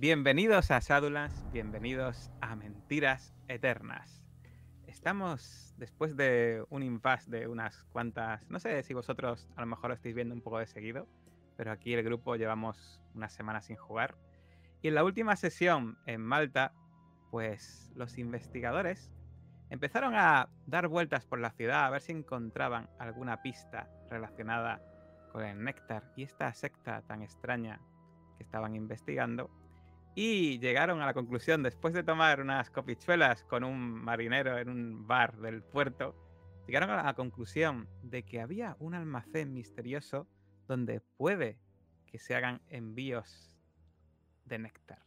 Bienvenidos a Sádulas, bienvenidos a Mentiras Eternas. Estamos después de un impasse de unas cuantas, no sé si vosotros a lo mejor lo estáis viendo un poco de seguido, pero aquí el grupo llevamos unas semanas sin jugar. Y en la última sesión en Malta, pues los investigadores empezaron a dar vueltas por la ciudad a ver si encontraban alguna pista relacionada con el néctar y esta secta tan extraña que estaban investigando. Y llegaron a la conclusión, después de tomar unas copichuelas con un marinero en un bar del puerto, llegaron a la conclusión de que había un almacén misterioso donde puede que se hagan envíos de néctar.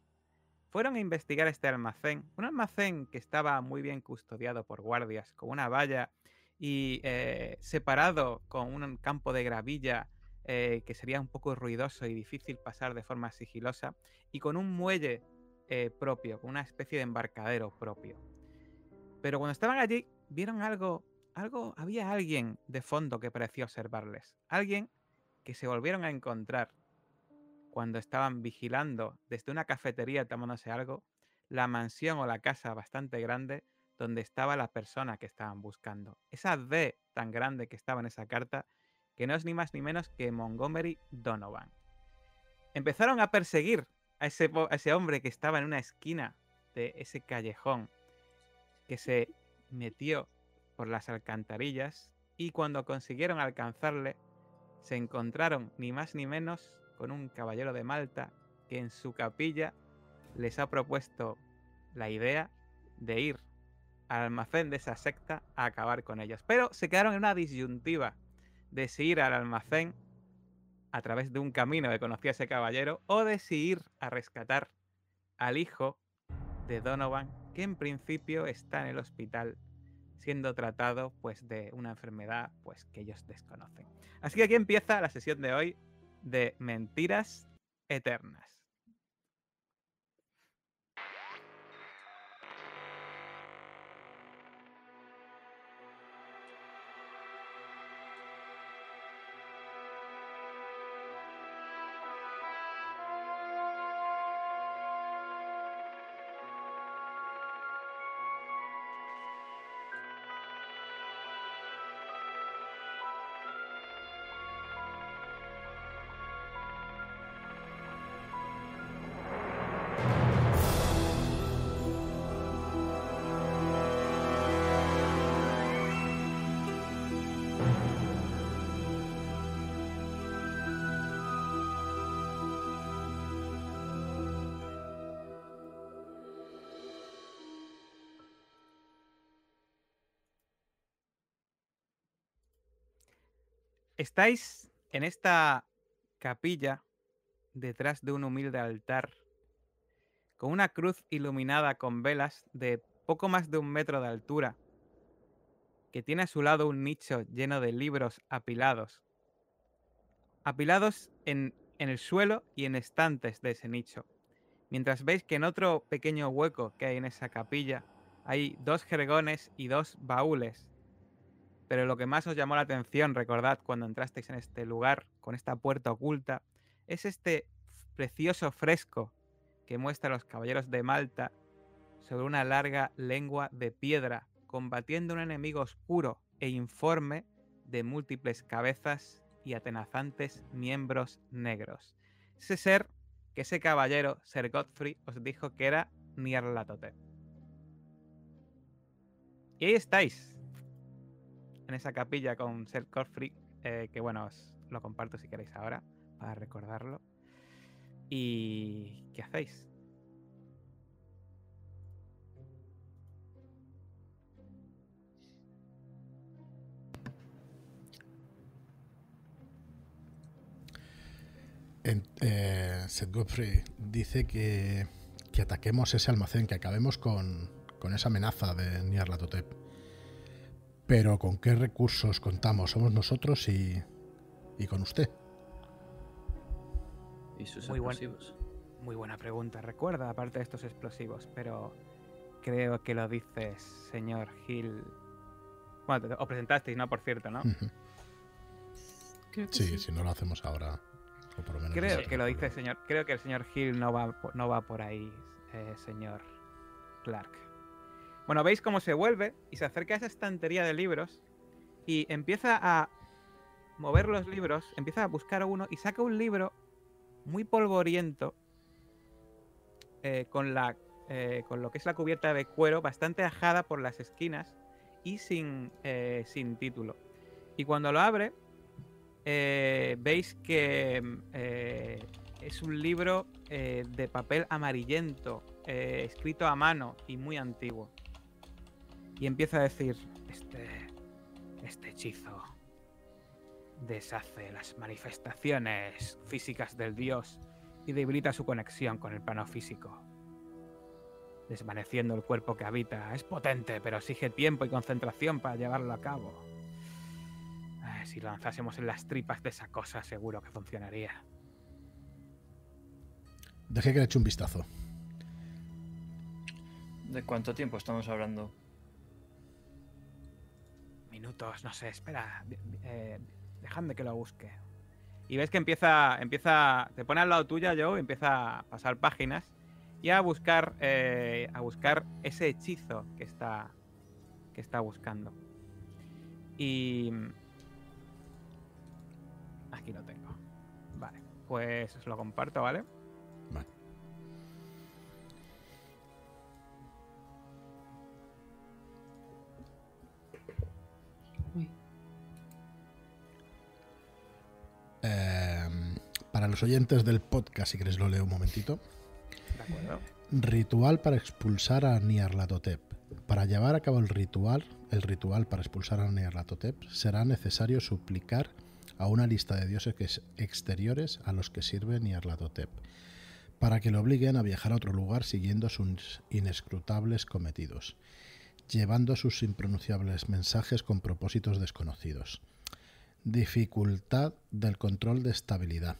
Fueron a investigar este almacén, un almacén que estaba muy bien custodiado por guardias, con una valla y eh, separado con un campo de gravilla eh, que sería un poco ruidoso y difícil pasar de forma sigilosa, y con un muelle eh, propio, con una especie de embarcadero propio. Pero cuando estaban allí, vieron algo, algo, había alguien de fondo que parecía observarles, alguien que se volvieron a encontrar cuando estaban vigilando desde una cafetería tomándose algo, la mansión o la casa bastante grande donde estaba la persona que estaban buscando. Esa D tan grande que estaba en esa carta, que no es ni más ni menos que Montgomery Donovan. Empezaron a perseguir a ese, hombre que estaba en una esquina de ese callejón, que se metió por las alcantarillas y cuando consiguieron alcanzarle, se encontraron ni más ni menos con un caballero de Malta que en su capilla les ha propuesto la idea de ir al almacén de esa secta a acabar con ellos. Pero se quedaron en una disyuntiva de si ir al almacén a través de un camino que conocía ese caballero o de si ir a rescatar al hijo de Donovan, que en principio está en el hospital siendo tratado pues de una enfermedad pues que ellos desconocen. Así que aquí empieza la sesión de hoy de Mentiras Eternas. Estáis en esta capilla detrás de un humilde altar con una cruz iluminada con velas de poco más de un metro de altura que tiene a su lado un nicho lleno de libros apilados. Apilados en, en el suelo y en estantes de ese nicho. Mientras veis que en otro pequeño hueco que hay en esa capilla hay dos jergones y dos baúles pero lo que más os llamó la atención, recordad, cuando entrasteis en este lugar, con esta puerta oculta, es este precioso fresco que muestra a los caballeros de Malta sobre una larga lengua de piedra, combatiendo un enemigo oscuro e informe de múltiples cabezas y atenazantes miembros negros. Ese ser que ese caballero, Ser Godfrey, os dijo que era Nierlatote. Y ahí estáis, en esa capilla con Seth Godfrey, eh, que bueno, os lo comparto si queréis ahora, para recordarlo. ¿Y qué hacéis? Eh, Seth Godfrey dice que, que, ataquemos ese almacén, que acabemos con, con esa amenaza de Nyarlathotep. Pero ¿con qué recursos contamos? Somos nosotros y, y con usted. ¿Y sus Muy explosivos? Muy buena pregunta. Recuerda, aparte de estos explosivos, pero creo que lo dices, señor Hill. Bueno, te- os presentasteis, ¿no? Por cierto, ¿no? Ujú. Creo que Sí, si no lo hacemos ahora. creo que lo dice el señor. Creo que el señor Hill no va, no va por ahí, eh, señor Clark. Bueno, veis cómo se vuelve y se acerca a esa estantería de libros y empieza a mover los libros, empieza a buscar uno y saca un libro muy polvoriento eh, con, la, eh, con lo que es la cubierta de cuero bastante ajada por las esquinas y sin, sin título. Y cuando lo abre, eh, veis que eh, es un libro eh, de papel amarillento, escrito a mano y muy antiguo. Y empieza a decir, este, este hechizo deshace las manifestaciones físicas del dios y debilita su conexión con el plano físico, desvaneciendo el cuerpo que habita. Es potente, pero exige tiempo y concentración para llevarlo a cabo si lanzásemos en las tripas de esa cosa, seguro que funcionaría. Deje que le eche un vistazo. ¿De cuánto tiempo estamos hablando? Minutos, no sé, espera. Eh, dejadme que lo busque. Y ves que empieza, empieza, te pone al lado tuya, yo, y empieza a pasar páginas y a buscar, eh, a buscar ese hechizo que está, que está buscando. Y Aquí lo tengo. Vale, pues os lo comparto. Vale. Los oyentes del podcast, si queréis lo leo un momentito. De acuerdo. Ritual para expulsar a Niarlatotep. Para llevar a cabo el ritual, el ritual para expulsar a Niarlatotep, será necesario suplicar a una lista de dioses exteriores a los que sirve Nyarlathotep, para que lo obliguen a viajar a otro lugar siguiendo sus inescrutables cometidos, llevando sus impronunciables mensajes con propósitos desconocidos. Dificultad del control de estabilidad.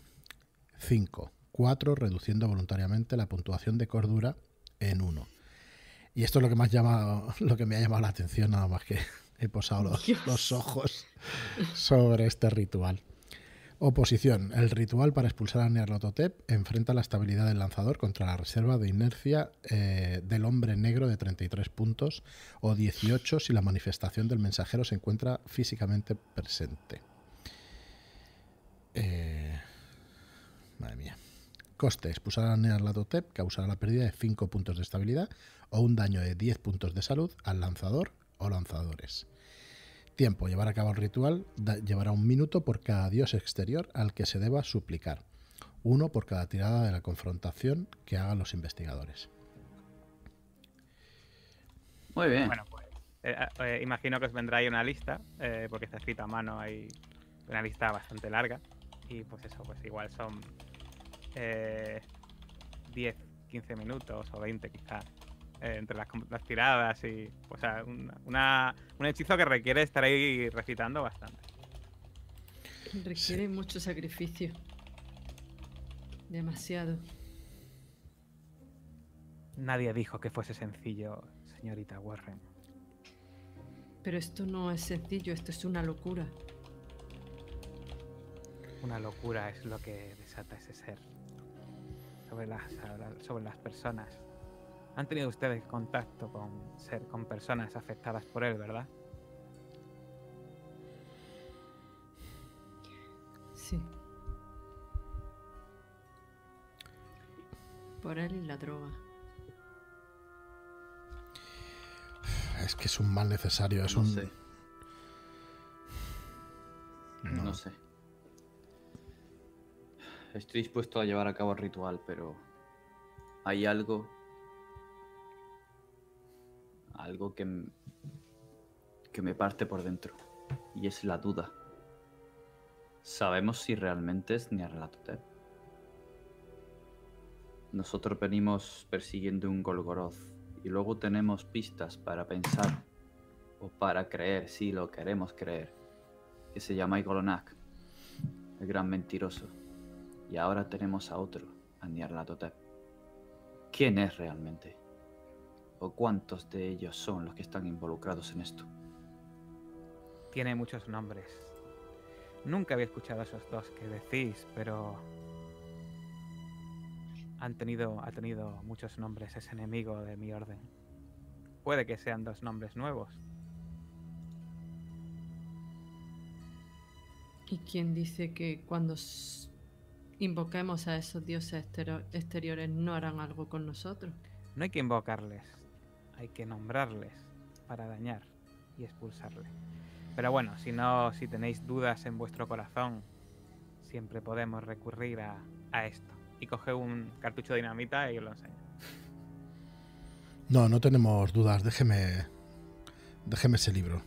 5. 4. Reduciendo voluntariamente la puntuación de cordura en 1. Y esto es lo que, más llama, lo que me ha llamado la atención, nada más que he posado los, ojos sobre este ritual. Oposición. El ritual para expulsar a Nerlototep enfrenta la estabilidad del lanzador contra la reserva de inercia eh, del hombre negro de 33 puntos o 18 si la manifestación del mensajero se encuentra físicamente presente. Eh, madre mía. Coste. Expulsar a Nerlatotep causará la pérdida de 5 puntos de estabilidad o un daño de 10 puntos de salud al lanzador o lanzadores. Tiempo. Llevar a cabo el ritual llevará un minuto por cada dios exterior al que se deba suplicar. Uno por cada tirada de la confrontación que hagan los investigadores. Muy bien. Bueno, pues eh, eh, imagino que os vendrá ahí una lista, eh, porque está escrita a mano, hay una lista bastante larga. Y pues eso, pues igual son 10, 15 minutos o 20 quizás eh, entre las, tiradas y. O sea, un hechizo que requiere estar ahí recitando bastante. Requiere mucho sacrificio. Demasiado. Nadie dijo que fuese sencillo, señorita Warren. Pero esto no es sencillo, esto es una locura. Una locura es lo que desata ese ser sobre las, sobre las personas. Han tenido ustedes contacto con ser con personas afectadas por él, ¿verdad? Sí. Por él y la droga. Es que es un mal necesario, es no un. Sé. No. no sé. Estoy dispuesto a llevar a cabo el ritual, pero hay algo algo que, que me parte por dentro, y es la duda. ¿Sabemos si realmente es Nyarlathotep? Nosotros venimos persiguiendo un Golgoroth y luego tenemos pistas para pensar o para creer, si lo queremos creer, que se llama Igolonak, el gran mentiroso. Y ahora tenemos a otro, a Nyarlathotep. ¿Quién es realmente? cuántos de ellos son los que están involucrados en esto? Tiene muchos nombres. Nunca había escuchado a esos dos que decís, pero han tenido, ha tenido muchos nombres ese enemigo de mi orden. Puede que sean dos nombres nuevos. ¿Y quién dice que cuando invoquemos a esos dioses exteriores no harán algo con nosotros? No hay que invocarles, hay que nombrarles para dañar y expulsarle. Pero bueno, si no, si tenéis dudas en vuestro corazón, siempre podemos recurrir a, a esto. Y coge un cartucho de dinamita y os lo enseño. No, no tenemos dudas. Déjeme. Déjeme ese libro.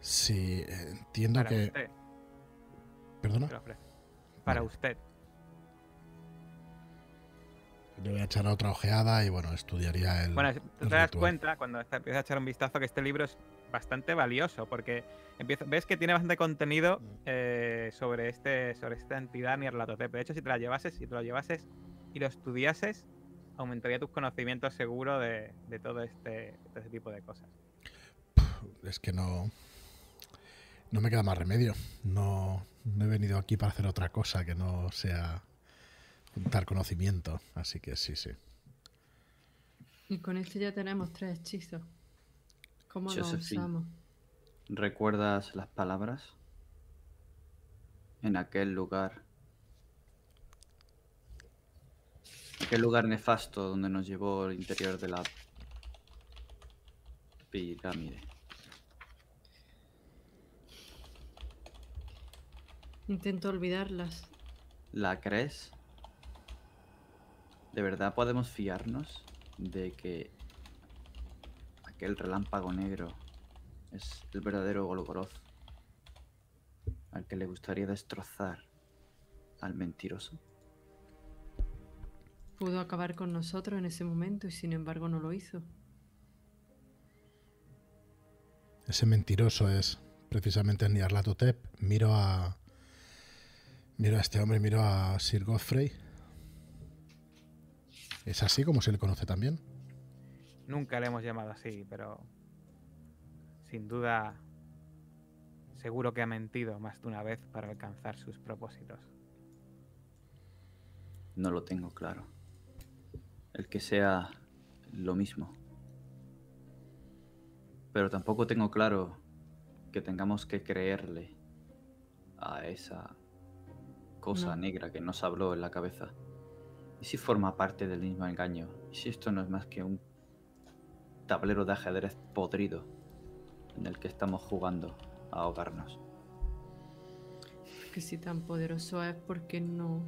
Sí, eh, entiendo Para que. usted, ¿Perdona? Para Vale. usted. Le voy a echar otra ojeada y bueno, estudiaría el. Bueno, tú te das ritual. cuenta cuando empiezas a echar un vistazo que este libro es bastante valioso porque empieza, ves que tiene bastante contenido Mm. eh, sobre este sobre esta entidad Nyarlathotep. De hecho, si te la llevases, si te lo llevases y lo estudiases, aumentaría tus conocimientos seguro de, de todo este, de este tipo de cosas. Es que no. No me queda más remedio. No, no he venido aquí para hacer otra cosa que no sea juntar conocimiento. Así que sí, sí. Y con este ya tenemos tres hechizos. ¿Cómo los Josephine. usamos? ¿Recuerdas las palabras? En aquel lugar. Aquel lugar nefasto donde nos llevó el interior de la pirámide. Intento olvidarlas. ¿La crees? ¿De verdad podemos fiarnos de que aquel relámpago negro es el verdadero Golgoroth al que le gustaría destrozar al mentiroso? Pudo acabar con nosotros en ese momento y sin embargo no lo hizo. Ese mentiroso es precisamente Nyarlathotep. Miro a. Miro a este hombre, miro a Sir Godfrey. ¿Es así como se le conoce también? Nunca le hemos llamado así, pero sin duda seguro que ha mentido más de una vez para alcanzar sus propósitos. No lo tengo claro. El que sea lo mismo. Pero tampoco tengo claro que tengamos que creerle a esa cosa No. negra que nos habló en la cabeza. ¿Y si forma parte del mismo engaño? ¿Y si esto no es más que un tablero de ajedrez podrido en el que estamos jugando a ahogarnos? Que si tan poderoso es, ¿por qué no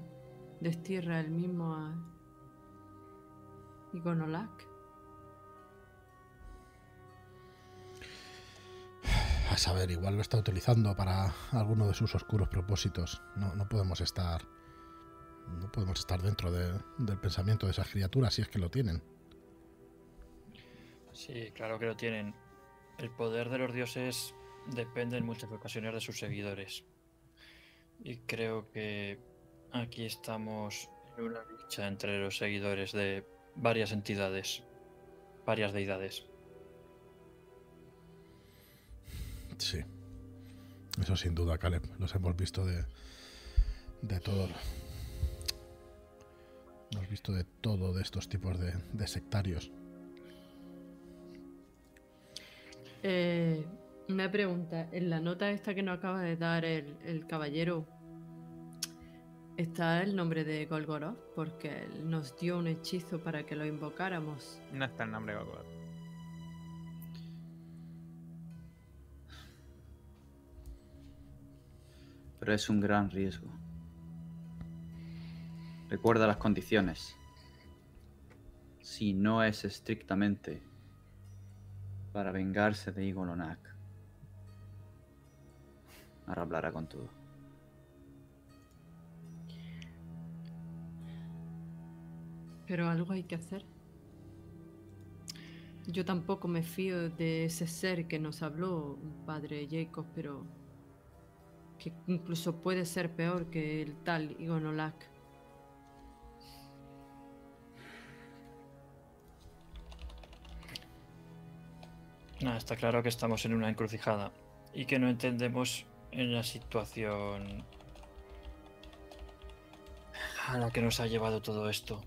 destierra el mismo a Igonolak? A saber, igual lo está utilizando para alguno de sus oscuros propósitos. No, no podemos estar. No podemos estar dentro de- del pensamiento de esas criaturas si es que lo tienen. Sí, claro que lo tienen. El poder de los dioses depende en muchas ocasiones de sus seguidores. Y creo que aquí estamos en una lucha entre los seguidores de varias entidades, varias deidades. Sí. Eso sin duda, Caleb. Los hemos visto de. de todo. Hemos visto de todo de estos tipos de, de sectarios. Eh, una pregunta. En la nota esta que nos acaba de dar el, el caballero, ¿está el nombre de Golgoroth? Porque él nos dio un hechizo para que lo invocáramos. No está el nombre de Golgoroth. Pero es un gran riesgo. Recuerda las condiciones. Si no es estrictamente para vengarse de Igolonak, ahora hablará con todo. Pero algo hay que hacer. Yo tampoco me fío de ese ser que nos habló, padre Jacob, pero que incluso puede ser peor que el tal Igonolak. Nada, está claro que estamos en una encrucijada y que no entendemos en la situación a la que nos ha llevado todo esto.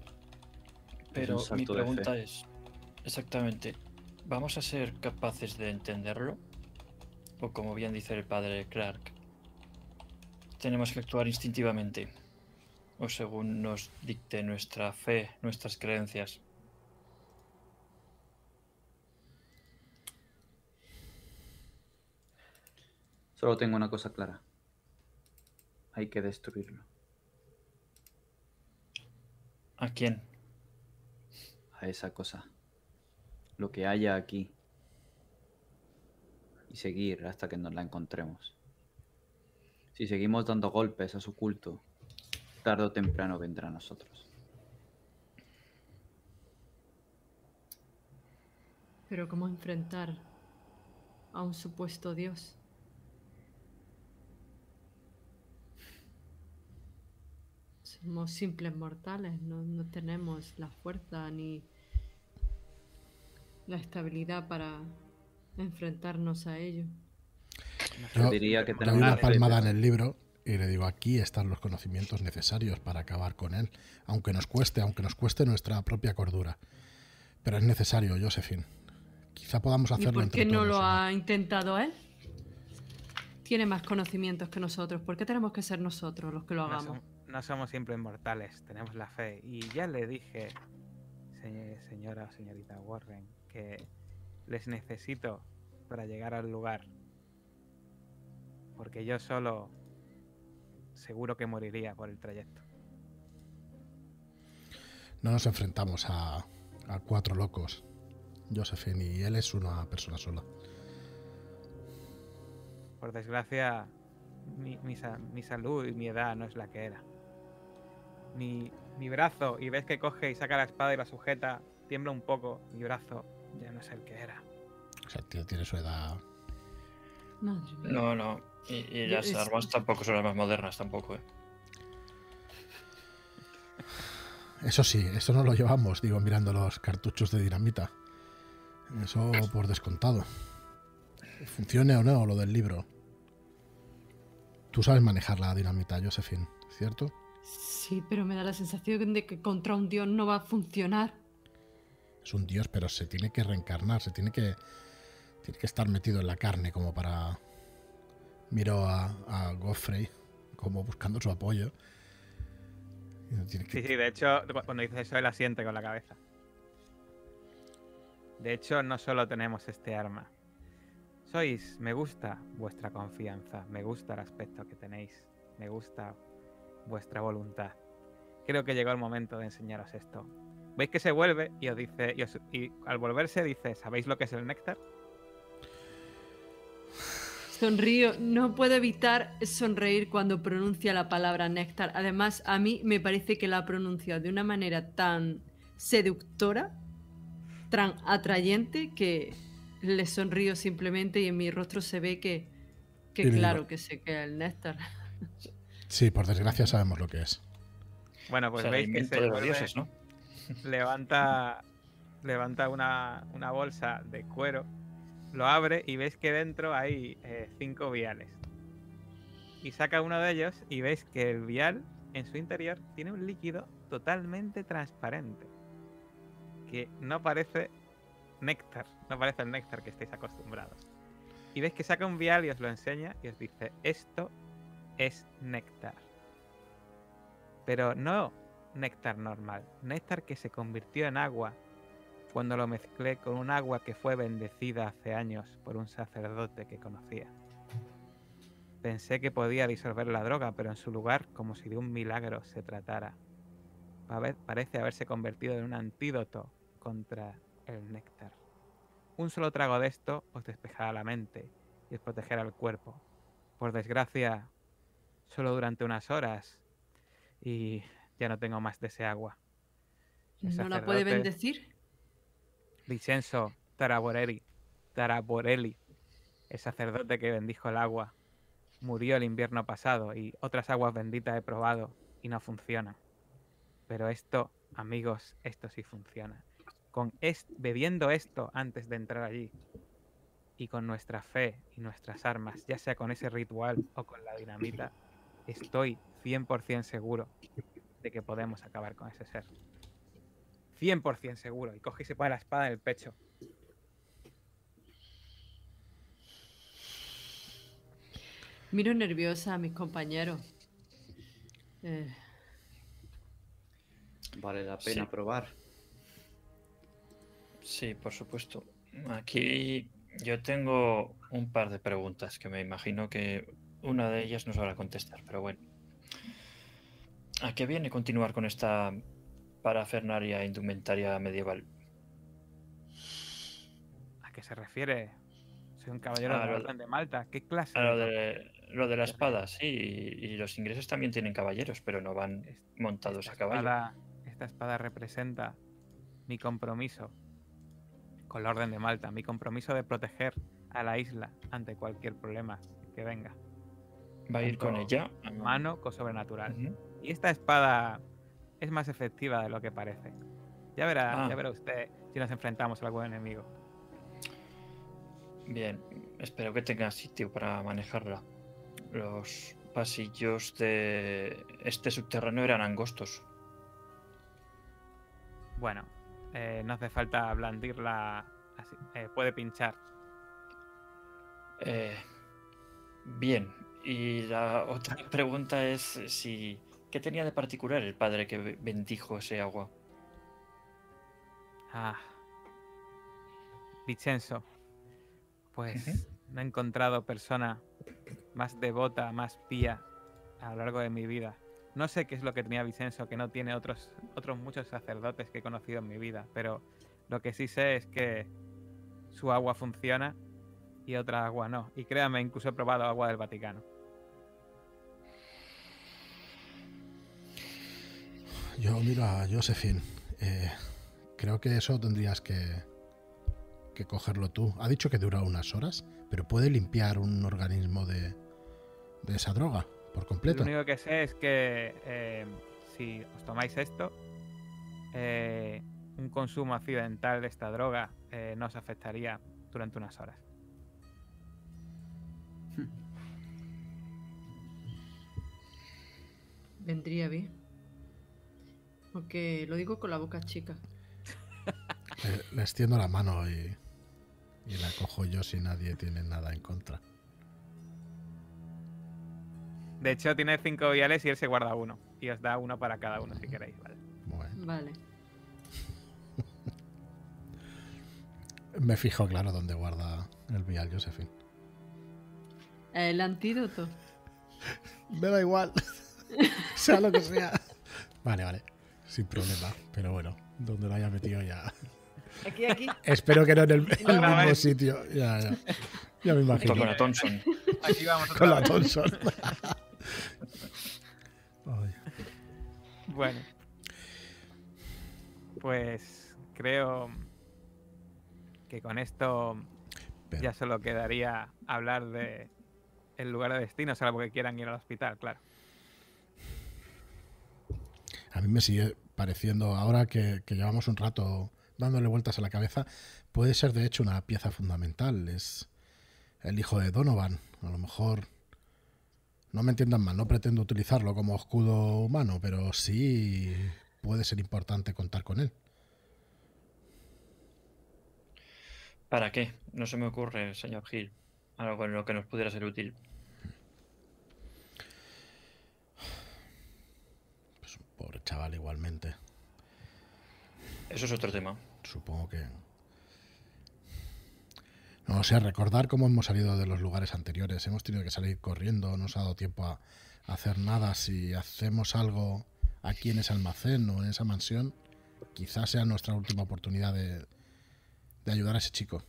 Pero mi pregunta es, exactamente, ¿vamos a ser capaces de entenderlo? O como bien dice el padre Clark, tenemos que actuar instintivamente, o según nos dicte nuestra fe, nuestras creencias. Solo tengo una cosa clara. Hay que destruirlo. ¿A quién? A esa cosa. Lo que haya aquí. Y seguir hasta que nos la encontremos. Si seguimos dando golpes a su culto, tarde o temprano vendrá a nosotros. Pero ¿cómo enfrentar a un supuesto dios? Somos simples mortales, no, no tenemos la fuerza ni la estabilidad para enfrentarnos a ello. Yo diría que tenemos una palmada en el libro y le digo, aquí están los conocimientos necesarios para acabar con él, aunque nos cueste, aunque nos cueste nuestra propia cordura. Pero es necesario, Josephine. Quizá podamos ¿Y hacerlo por entre qué no todos, lo ¿o ha intentado él? Tiene más conocimientos que nosotros. ¿Por qué tenemos que ser nosotros los que lo No, hagamos? som- no somos simples mortales, tenemos la fe. Y ya le dije, se- señora o señorita Warren, que les necesito para llegar al lugar. Porque yo solo seguro que moriría por el trayecto. No nos enfrentamos a, a cuatro locos, Josephine, y él es una persona sola. Por desgracia, mi, mi sa- mi salud y mi edad no es la que era. Mi, mi brazo, y ves que coge y saca la espada y la sujeta, tiembla un poco, mi brazo ya no es el que era. O sea, tiene, tiene su edad. Madre mía. No, no. Y, las es- armas tampoco son las más modernas, tampoco, ¿eh? Eso sí, eso no lo llevamos, digo, mirando los cartuchos de dinamita. Eso por descontado. Funcione o no lo del libro. Tú sabes manejar la dinamita, Josephine, ¿cierto? Sí, pero me da la sensación de que contra un dios no va a funcionar. Es un dios, pero se tiene que reencarnar, se tiene que, tiene que estar metido en la carne como para... Miro a, a Godfrey como buscando su apoyo. Sí, sí, de hecho, cu- cuando dices eso, él asiente con la cabeza. De hecho, no solo tenemos este arma. Sois, me gusta vuestra confianza, me gusta el aspecto que tenéis, me gusta vuestra voluntad. Creo que llegó el momento de enseñaros esto. Veis que se vuelve y os dice, y, y al volverse dice, ¿sabéis lo que es el néctar? Sonrío, no puedo evitar sonreír cuando pronuncia la palabra néctar. Además, a mí me parece que la pronuncia de una manera tan seductora, tan atrayente, que le sonrío simplemente y en mi rostro se ve que, claro que sé que es el néctar. Sí, por desgracia sabemos lo que es. Bueno, pues veis que se de los vuelve- dioses, ¿no? levanta levanta una, una bolsa de cuero, lo abre y veis que dentro hay eh, cinco viales. Y saca uno de ellos y veis que el vial en su interior tiene un líquido totalmente transparente. Que no parece néctar, no parece el néctar que estáis acostumbrados. Y veis que saca un vial y os lo enseña y os dice, esto es néctar. Pero no néctar normal, néctar que se convirtió en agua cuando lo mezclé con un agua que fue bendecida hace años por un sacerdote que conocía. Pensé que podía disolver la droga, pero en su lugar, como si de un milagro se tratara, pare- parece haberse convertido en un antídoto contra el néctar. Un solo trago de esto os despejará la mente y os protegerá el cuerpo. Por desgracia, solo durante unas horas y ya no tengo más de ese agua. El ¿No la puede bendecir? Vincenzo Taraborelli, Taraborelli, el sacerdote que bendijo el agua, murió el invierno pasado y otras aguas benditas he probado y no funcionan. Pero esto, amigos, esto sí funciona. Con es- bebiendo esto antes de entrar allí y con nuestra fe y nuestras armas, ya sea con ese ritual o con la dinamita, estoy 100% seguro de que podemos acabar con ese ser. 100% seguro. Y coge y se pone la espada en el pecho. Miro nerviosa a mis compañeros. Eh, Vale la pena Sí. probar. Sí, por supuesto. Aquí yo tengo un par de preguntas que me imagino que una de ellas no sabrá contestar, pero bueno. ¿A qué viene continuar con esta parafernaria indumentaria medieval? ¿A qué se refiere? Soy un caballero Ah, de lo- Orden de Malta. ¿Qué clase? Lo de- lo de la espada, sí, y, y los ingleses también tienen caballeros, pero no van montados esta a caballo. espada- esta espada representa mi compromiso con la Orden de Malta, mi compromiso de proteger a la isla ante cualquier problema que venga, ¿Va a ir con ella? humano o sobrenatural. Y esta espada es más efectiva de lo que parece. Ya verá, Ah. ya verá usted si nos enfrentamos a algún enemigo. Bien, espero que tenga sitio para manejarla. Los pasillos de este subterráneo eran angostos. Bueno, eh, no hace falta blandirla así. eh, puede pinchar. Eh, bien, y la otra pregunta es si ¿qué tenía de particular el padre que be- bendijo ese agua? Ah. Vincenzo. Pues no he encontrado persona más devota, más pía a lo largo de mi vida. No sé qué es lo que tenía Vicenzo, que no tiene otros, otros muchos sacerdotes que he conocido en mi vida, pero lo que sí sé es que su agua funciona y otra agua no. Y créame, incluso he probado agua del Vaticano. Yo miro a Josephine. eh, creo que eso tendrías que, que cogerlo tú. Ha dicho que dura unas horas, pero puede limpiar un organismo de, de esa droga por completo. Lo único que sé es que eh, si os tomáis esto, eh, un consumo accidental de esta droga eh, no os afectaría durante unas horas. vendría bien. Aunque lo digo con la boca chica. Le, le extiendo la mano y, y la cojo yo si nadie tiene nada en contra. De hecho, tiene cinco viales y él se guarda uno. Y os da uno para cada uno si queréis, ¿vale? Bueno, Vale. me fijo claro dónde guarda el vial Josephine. El antídoto. Me da igual. sea lo que sea. Vale, vale. Sin problema. Pero bueno, donde lo haya metido ya. Aquí, aquí. Espero que no en el, mismo vale. sitio. Ya, ya. Ya me imagino. Con la Thompson. Aquí vamos Con la. Thompson. Bueno. Pues creo que con esto pero- ya solo quedaría hablar de el lugar de destino, salvo que quieran ir al hospital, claro. A mí me sigue pareciendo, ahora que, llevamos un rato dándole vueltas a la cabeza, puede ser de hecho una pieza fundamental. Es el hijo de Donovan. A lo mejor, no me entiendan mal, no pretendo utilizarlo como escudo humano, pero sí puede ser importante contar con él. ¿Para qué? No se me ocurre, señor Gil. Algo en lo que nos pudiera ser útil. Pues un pobre chaval igualmente. Eso es otro tema. Supongo que... No sé, recordar cómo hemos salido de los lugares anteriores. Hemos tenido que salir corriendo, no nos ha dado tiempo a, hacer nada. Si hacemos algo aquí en ese almacén o en esa mansión, quizás sea nuestra última oportunidad de, de ayudar a ese chico.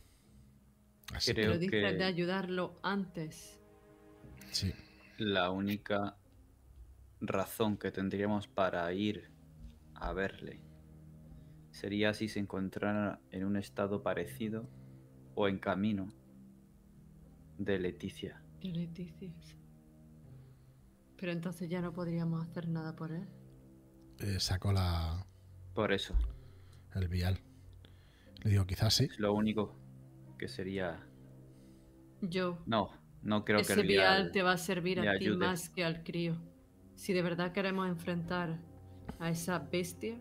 Así Creo Pero dices que- de ayudarlo antes. que sí. La única razón que tendríamos para ir a verle sería si se encontrara en un estado parecido o en camino de Leticia. Y Leticia. Pero entonces ya no podríamos hacer nada por él. Eh, sacó la, Por eso, el vial. Le digo, quizás sí. es lo único que sería Yo. No, no creo que Ese el vial vial te va a servir a ti ayude. más que al crío. Si de verdad queremos enfrentar a esa bestia,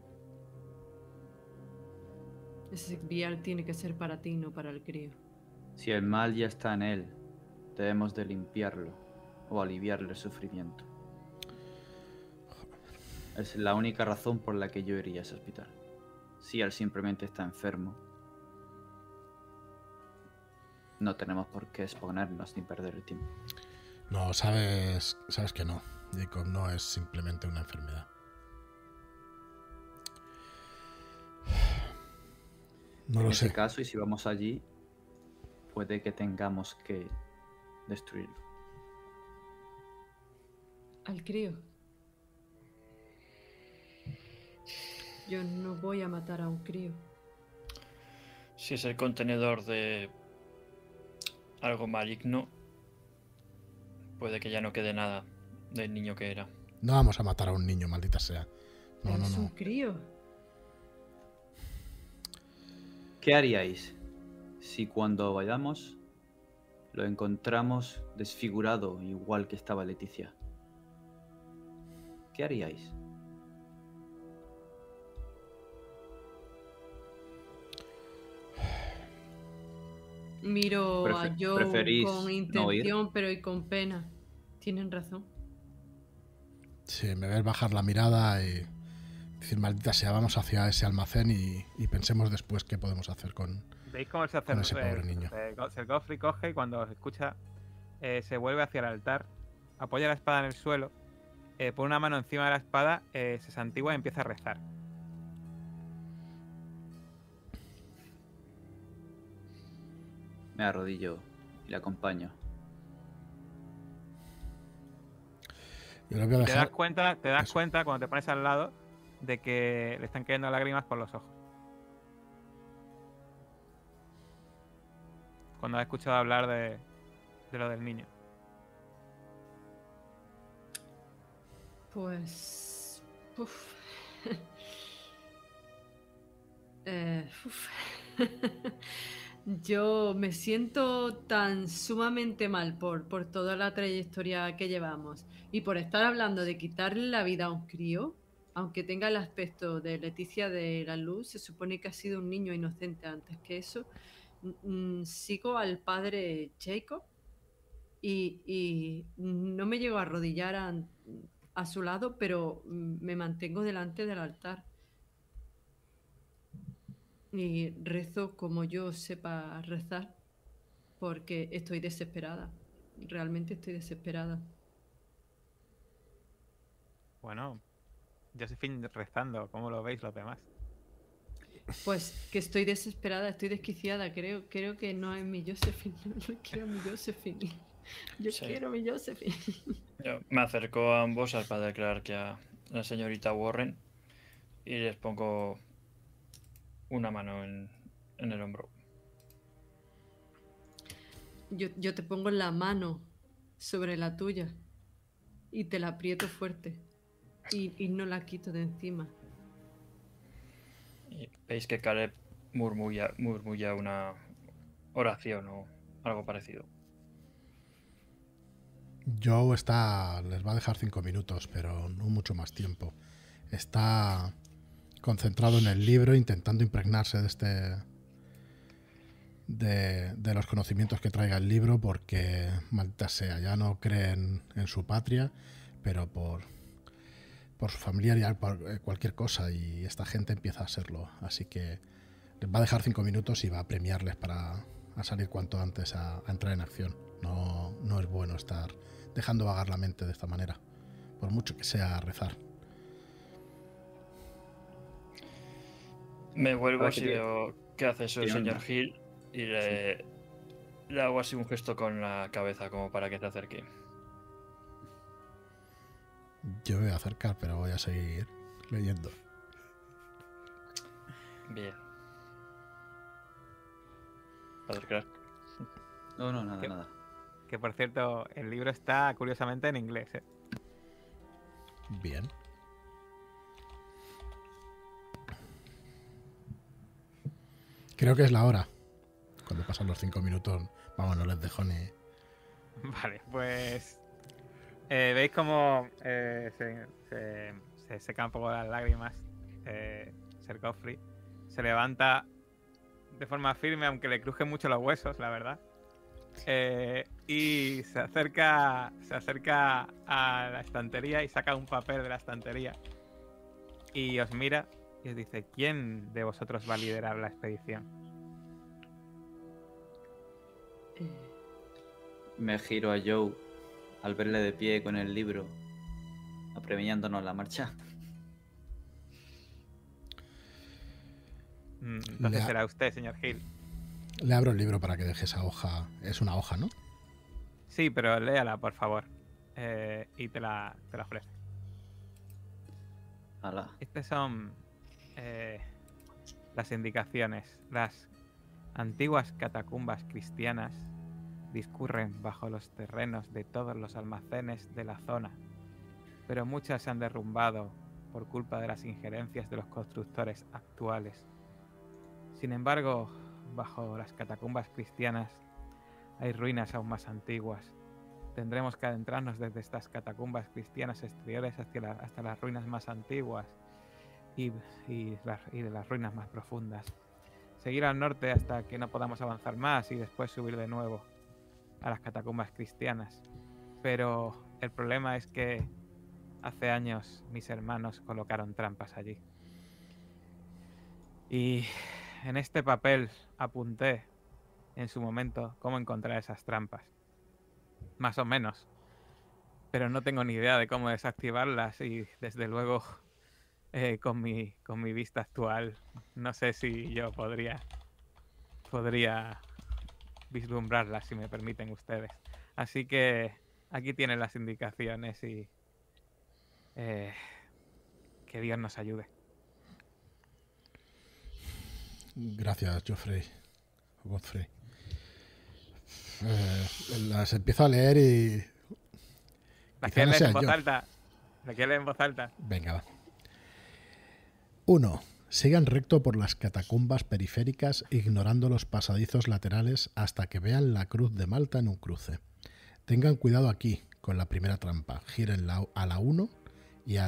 ese vial tiene que ser para ti, no para el crío. Si el mal ya está en él, debemos de limpiarlo o aliviarle el sufrimiento. Es la única razón por la que yo iría a ese hospital. Si él simplemente está enfermo, no tenemos por qué exponernos ni perder el tiempo. No, sabes, sabes que no. Jacob no es simplemente una enfermedad. No en lo ese sé. caso, y si vamos allí, puede que tengamos que destruirlo. Al crío. Yo no voy a matar a un crío. Si es el contenedor de algo maligno, puede que ya no quede nada del niño que era. No vamos a matar a un niño, maldita sea. No, no, es un no. crío. ¿Qué haríais si cuando vayamos lo encontramos desfigurado igual que estaba Leticia? ¿Qué haríais? Miro a Joe ¿preferís con no intención, pero y con pena. Tienen razón. Sí, me ves bajar la mirada y decir, maldita sea, vamos hacia ese almacén y, y pensemos después qué podemos hacer con... ¿Veis cómo el Con ese sacerdote, pobre niño. Go- el Godfrey coge y cuando os escucha eh, se vuelve hacia el altar, apoya la espada en el suelo, eh, pone una mano encima de la espada, eh, se santigua y empieza a rezar. Me arrodillo y le acompaño. Yo le voy a Te das cuenta, te das Eso. cuenta cuando te pones al lado de que le están cayendo lágrimas por los ojos. Cuando has escuchado hablar de, de lo del niño. Pues. Uf. Eh, uf. Yo me siento tan sumamente mal por, por toda la trayectoria que llevamos y por estar hablando de quitarle la vida a un crío, aunque tenga el aspecto de Leticia de la Luz, se supone que ha sido un niño inocente antes que eso. Mm, mm, Sigo al padre Jacob y, y no me llego a arrodillar a, su lado, pero mm, me mantengo delante del altar. Y rezo como yo sepa rezar, porque estoy desesperada. Realmente estoy desesperada. Bueno, Josephine rezando, ¿cómo lo veis los demás? Pues que estoy desesperada, estoy desquiciada. Creo, creo que no es mi Josephine. No quiero mi Josephine. Yo Sí. quiero mi Josephine. Yo me acerco a ambos padre Clark y a la señorita Warren y les pongo una mano en, en el hombro. Yo, yo te pongo la mano sobre la tuya y te la aprieto fuerte y, y no la quito de encima. Y veis que Caleb murmulla, murmulla una oración o algo parecido. Joe está. Les va a dejar cinco minutos, pero no mucho más tiempo. Está concentrado en el libro, intentando impregnarse de este. De, de los conocimientos que traiga el libro, porque maldita sea, ya no creen en su patria, pero por, por su familiar y por eh, cualquier cosa, y esta gente empieza a serlo. Así que les va a dejar cinco minutos y va a premiarles para a salir cuanto antes a, a entrar en acción. No, no es bueno estar dejando vagar la mente de esta manera, por mucho que sea rezar. Me vuelvo que si veo que hace eso el señor onda. Hill y le, le hago así un gesto con la cabeza como para que se acerque. Yo me voy a acercar, pero voy a seguir leyendo. Bien. Padre Clark. No, no, nada, ¿Qué? nada. Que por cierto, el libro está curiosamente en inglés. ¿eh? Bien. Creo que es la hora. Cuando pasan los cinco minutos Vamos, no les dejo ni. Vale, pues. eh, Veis como eh, se, se, se secan un poco las lágrimas. Eh, Ser Godfrey se levanta de forma firme, aunque le crujen mucho los huesos, la verdad. Eh, y se acerca, se acerca a la estantería y saca un papel de la estantería. Y os mira y os dice: ¿Quién de vosotros va a liderar la expedición? Eh, Me giro a Joe al verle de pie con el libro, apremiándonos la marcha. Mm, Entonces será usted, señor Hill. Le abro el libro para que deje esa hoja. Es una hoja, ¿no? Sí, pero léala, por favor. Eh, y te la, te la ofrece. Ala. Estas son eh, las indicaciones. Las antiguas catacumbas cristianas discurren bajo los terrenos de todos los almacenes de la zona, pero muchas se han derrumbado por culpa de las injerencias de los constructores actuales. Sin embargo, bajo las catacumbas cristianas hay ruinas aún más antiguas. Tendremos que adentrarnos desde estas catacumbas cristianas exteriores hasta las ruinas más antiguas y, de las ruinas más profundas. Seguir al norte hasta que no podamos avanzar más y después subir de nuevo a las catacumbas cristianas. Pero el problema es que hace años mis hermanos colocaron trampas allí. Y en este papel apunté en su momento cómo encontrar esas trampas. Más o menos. Pero no tengo ni idea de cómo desactivarlas y desde luego eh, con, mi, con mi vista actual no sé si yo podría podría vislumbrarlas si me permiten ustedes. Así que aquí tienen las indicaciones y eh, que Dios nos ayude. Gracias, Geoffrey. Godfrey. Eh, las empiezo a leer y. La Quizá que no lees sea en voz alta. Lees en voz alta. Venga, va. 1. Sigan recto por las catacumbas periféricas ignorando los pasadizos laterales hasta que vean la cruz de Malta en un cruce. Tengan cuidado aquí con la primera trampa. Giren a la 1 y,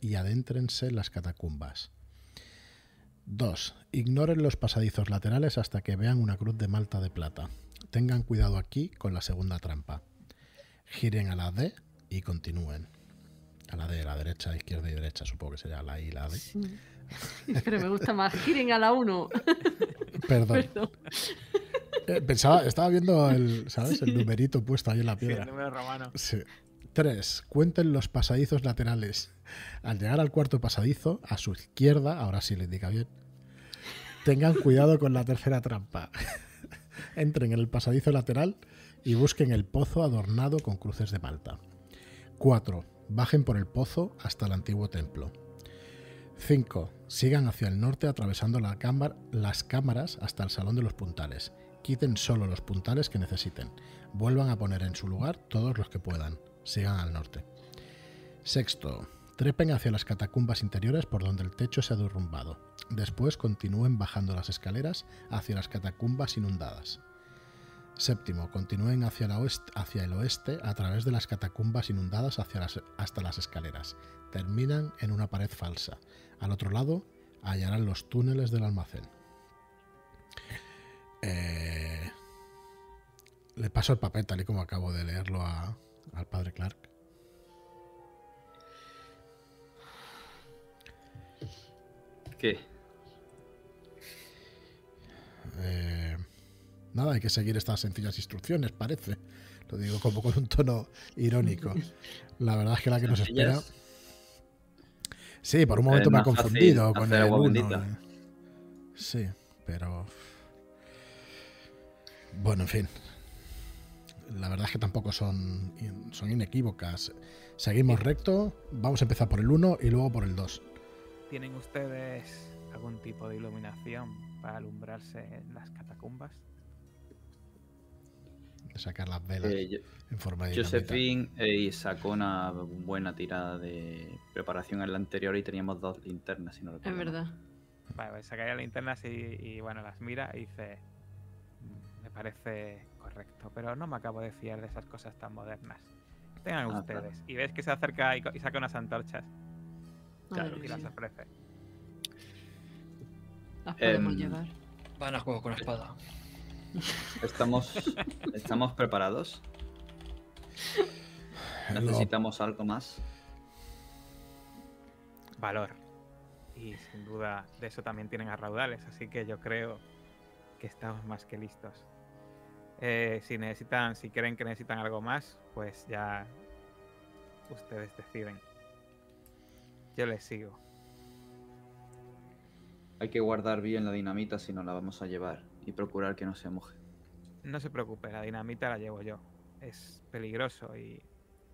y adéntrense en las catacumbas. 2. Ignoren los pasadizos laterales hasta que vean una cruz de Malta de plata. Tengan cuidado aquí con la segunda trampa. Giren a la D y continúen. A la D, la derecha, izquierda y derecha, supongo que sería la I y la D. sí. Pero me gusta más. Giren a la 1. Perdón. Perdón. Eh, pensaba, estaba viendo el, ¿sabes? El numerito puesto ahí en la Sí, el piedra. número romano. Sí. 3. Cuenten los pasadizos laterales. Al llegar al cuarto pasadizo, a su izquierda, ahora sí le indica bien, tengan cuidado con la tercera trampa. Entren en el pasadizo lateral y busquen el pozo adornado con cruces de Malta. 4. Bajen por el pozo hasta el antiguo templo. 5. Sigan hacia el norte atravesando la las cámaras hasta el salón de los puntales. Quiten solo los puntales que necesiten. Vuelvan a poner en su lugar todos los que puedan. Sigan al norte. Sexto. Trepen hacia las catacumbas interiores por donde el techo se ha derrumbado. Después continúen bajando las escaleras hacia las catacumbas inundadas. Séptimo, continúen hacia, la oeste- hacia el oeste a través de las catacumbas inundadas hacia las- hasta las escaleras. Terminan en una pared falsa. Al otro lado hallarán los túneles del almacén. Eh, le paso el papel tal y como acabo de leerlo a- al padre Clark. ¿Qué? Eh, nada, hay que seguir estas sencillas instrucciones, parece. Lo digo como con un tono irónico. La verdad es que la que nos espera. Sí, por un momento Es me ha confundido con el uno, eh. Sí, pero. Bueno, en fin. La verdad es que tampoco son, son inequívocas. Seguimos recto, vamos a empezar por el 1 y luego por el 2. ¿Tienen ustedes algún tipo de iluminación para alumbrarse en las catacumbas? Sacar las velas Eh, yo- en forma de. Josephine eh, sacó una buena tirada de preparación en la anterior y teníamos dos linternas, si no Es recuerdo mal. verdad. Vale, pues sacaría linternas y, y, bueno, las mira y dice, "Mm, me parece correcto. pero no me acabo de fiar de esas cosas tan modernas. Tengan Ah, ustedes. Y ves que se acerca y, saca unas antorchas Claro, y las ofrece. Las podemos Em, llevar. Van a juego con espada. ¿Estamos, ¿estamos preparados? ¿Necesitamos algo más? Valor. Y sin duda de eso también tienen a raudales, así que yo creo que estamos más que listos. Eh, si necesitan, si creen que necesitan algo más, pues ya ustedes deciden. Yo les sigo. Hay que guardar bien la dinamita si no la vamos a llevar y procurar que no se moje. No se preocupe, la dinamita la llevo yo. Es peligroso y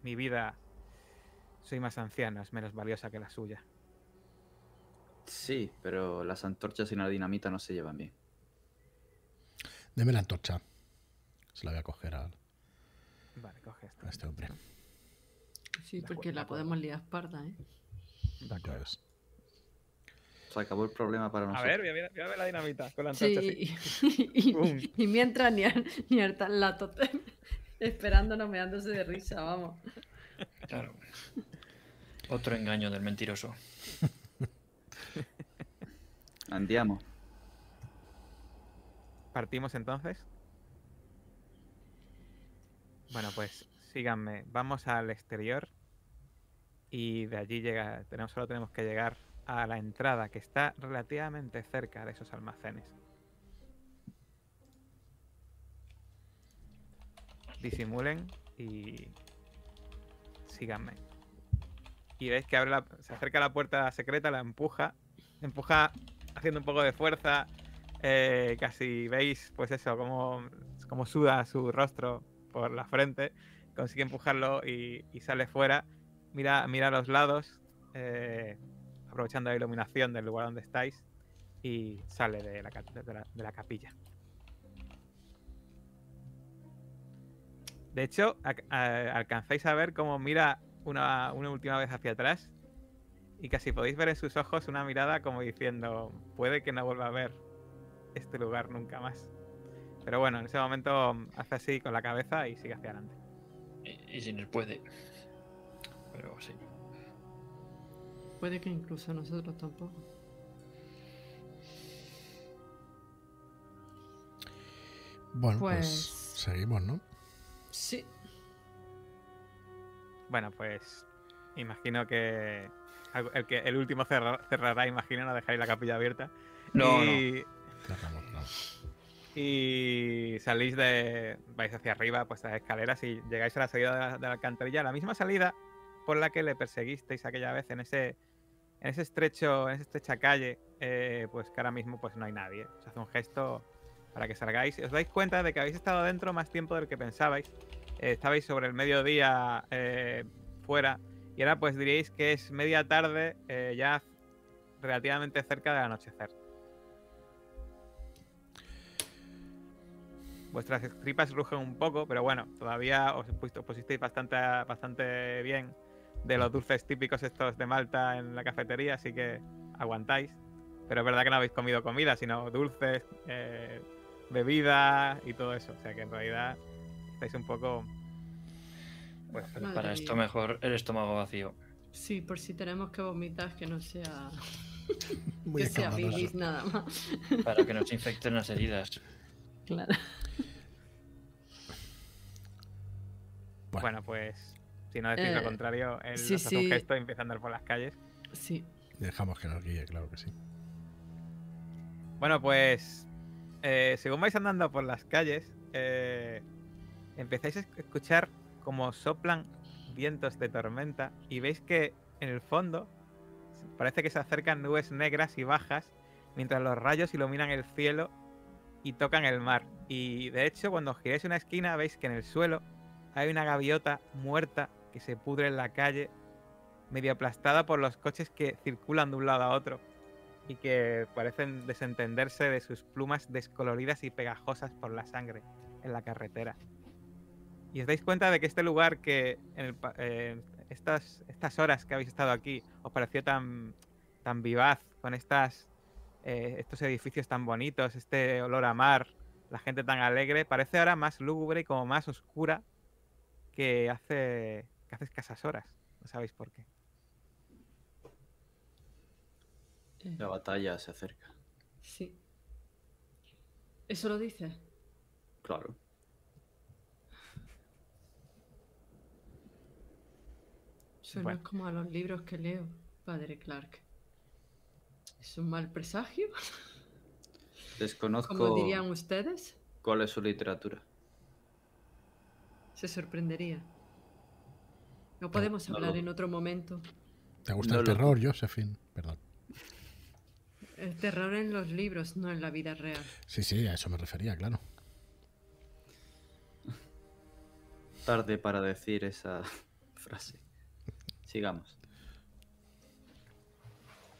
mi vida, soy más anciano, es menos valiosa que la suya. Sí, pero las antorchas y la dinamita no se llevan bien. Deme la antorcha. Se la voy a coger a, Vale, coge esto. a este hombre. Sí, porque la de podemos liar parda, ¿eh? De acuerdo. Se acabó el problema para A nosotros. ver, voy a, ver- voy a ver la dinamita con la. Sí, y, mientras ni, ni la totem esperándonos meándose de risa, vamos. Claro. Otro engaño del mentiroso. Andiamo. Partimos entonces. Bueno, pues síganme. Vamos al exterior. Y de allí llega. Tenemos, solo tenemos que llegar a la entrada que está relativamente cerca de esos almacenes. Disimulen y síganme. Y veis que se acerca a la puerta secreta, la empuja, empuja haciendo un poco de fuerza, eh, casi veis, pues eso, como, como suda su rostro por la frente, consigue empujarlo y, y sale fuera, mira, mira a los lados, eh, aprovechando la iluminación del lugar donde estáis, y sale de la, capilla. De hecho, ac- a- alcanzáis a ver cómo mira una, una última vez hacia atrás y casi podéis ver en sus ojos una mirada como diciendo, puede que no vuelva a ver este lugar nunca más. Pero bueno, en ese momento mm, hace así con la cabeza y sigue hacia adelante. Y, y sin él puede. Pero sí. Puede que incluso nosotros tampoco. bueno, pues, Pues- seguimos, ¿no? Sí. Bueno, pues imagino que el, que el último cerra- cerrará, imagino, no dejaréis la capilla abierta. No, y, Cerramos, vamos. y salís de. vais hacia arriba, pues las escaleras y llegáis a la salida de la, de la alcantarilla, la misma salida por la que le perseguisteis aquella vez en ese. En ese estrecho, en esa estrecha calle, eh, pues que ahora mismo pues no hay nadie. Os hace un gesto para que salgáis. Os dais cuenta de que habéis estado dentro más tiempo del que pensabais. Eh, estabais sobre el mediodía eh, fuera y ahora pues diríais que es media tarde, eh, ya relativamente cerca del anochecer. Vuestras tripas rugen un poco, pero bueno, todavía os, os pusisteis bastante, bastante bien de los dulces típicos estos de Malta en la cafetería, así que aguantáis. Pero es verdad que no habéis comido comida, sino dulces, eh, bebida y todo eso. O sea que en realidad estáis un poco... Pues, Madre para esto mía. mejor el estómago vacío. Sí, por si tenemos que vomitar, que no sea, Muy que sea bilis nada más. Para que no se infecten las heridas. Claro. Bueno, bueno, pues si no decís Eh, lo contrario, él sí, os hace un sí. gesto y empieza a andar por las calles. Sí. dejamos que nos guíe, claro que sí. Bueno, pues eh, según vais andando por las calles, eh, empezáis a esc- escuchar como soplan vientos de tormenta y veis que en el fondo parece que se acercan nubes negras y bajas mientras los rayos iluminan el cielo y tocan el mar. Y de hecho, cuando giráis una esquina veis que en el suelo hay una gaviota muerta que se pudre en la calle, medio aplastada por los coches que circulan de un lado a otro y que parecen desentenderse de sus plumas descoloridas y pegajosas por la sangre en la carretera. Y os dais cuenta de que este lugar que en eh, estas, estas horas que habéis estado aquí os pareció tan, tan vivaz, con estas, eh, estos edificios tan bonitos, este olor a mar, la gente tan alegre, parece ahora más lúgubre y como más oscura que hace, hace escasas horas. No sabéis por qué. Eh, La batalla se acerca. sí. ¿Eso lo dice? Claro. Suena Bueno. como a los libros que leo, padre Clark. ¿Es un mal presagio? Desconozco Como dirían ustedes, cuál es su literatura. se sorprendería. No podemos no hablar en otro momento. ¿Te gusta No el lo- terror, Josephine? Perdón. El terror en los libros, no en la vida real. Sí, sí, a eso me refería, claro. Tarde para decir esa frase. Sigamos.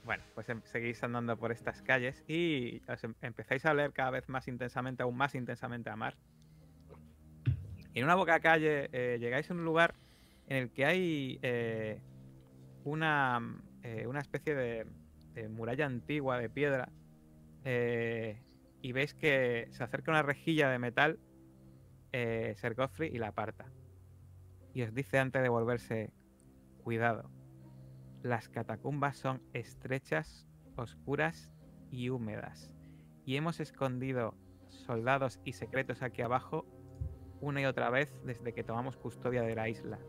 Bueno, pues em- seguís andando por estas calles y os em- empezáis a oler cada vez más intensamente, aún más intensamente a mar. Y en una boca calle eh, llegáis a un lugar en el que hay eh, una, eh, una especie de, muralla antigua de piedra eh, y veis que se acerca una rejilla de metal eh, Ser Godfrey y la aparta. Y os dice antes de volverse, cuidado. Las catacumbas son estrechas, oscuras y húmedas. Y hemos escondido soldados y secretos aquí abajo una y otra vez desde que tomamos custodia de la isla.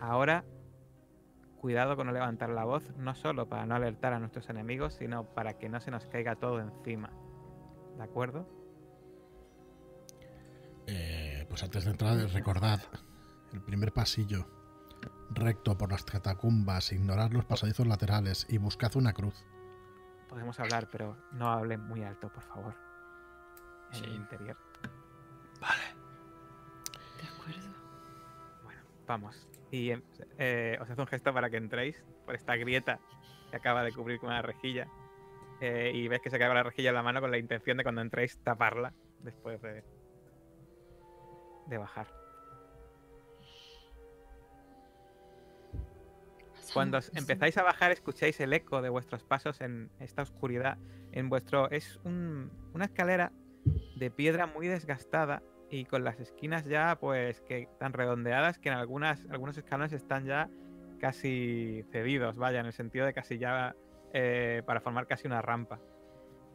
Ahora, cuidado con no levantar la voz, no solo para no alertar a nuestros enemigos, sino para que no se nos caiga todo encima. ¿De acuerdo? Eh, pues antes de entrar, recordad el primer pasillo recto por las catacumbas, ignorad los pasadizos laterales y buscad una cruz. Podemos hablar, pero no hablen muy alto, por favor. En Sí. el interior. De acuerdo. Bueno, vamos. Y em, eh, os hace un gesto para que entréis por esta grieta que acaba de cubrir con una rejilla. Eh, y ves que se con la rejilla en la mano con la intención de cuando entréis taparla después de, de bajar. Cuando empezáis a bajar escucháis el eco de vuestros pasos en esta oscuridad. En vuestro es un- una escalera de piedra muy desgastada y con las esquinas ya pues que tan redondeadas que en algunas algunos escalones están ya casi cedidos, vaya, en el sentido de casi ya eh, para formar casi una rampa.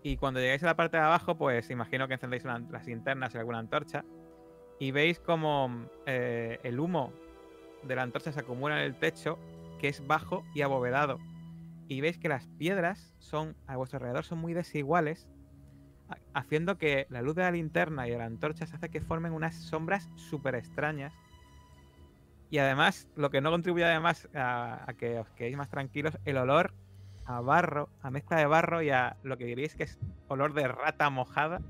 Y cuando llegáis a la parte de abajo, pues imagino que encendéis una- las linternas y alguna antorcha y veis como eh, el humo de la antorcha se acumula en el techo que es bajo y abovedado. Y veis que las piedras son a vuestro alrededor son muy desiguales, haciendo que la luz de la linterna y de la antorcha se hace que formen unas sombras súper extrañas. Y además, lo que no contribuye además a, que os quedéis más tranquilos, el olor a barro, a mezcla de barro y a lo que diréis que es olor de rata mojada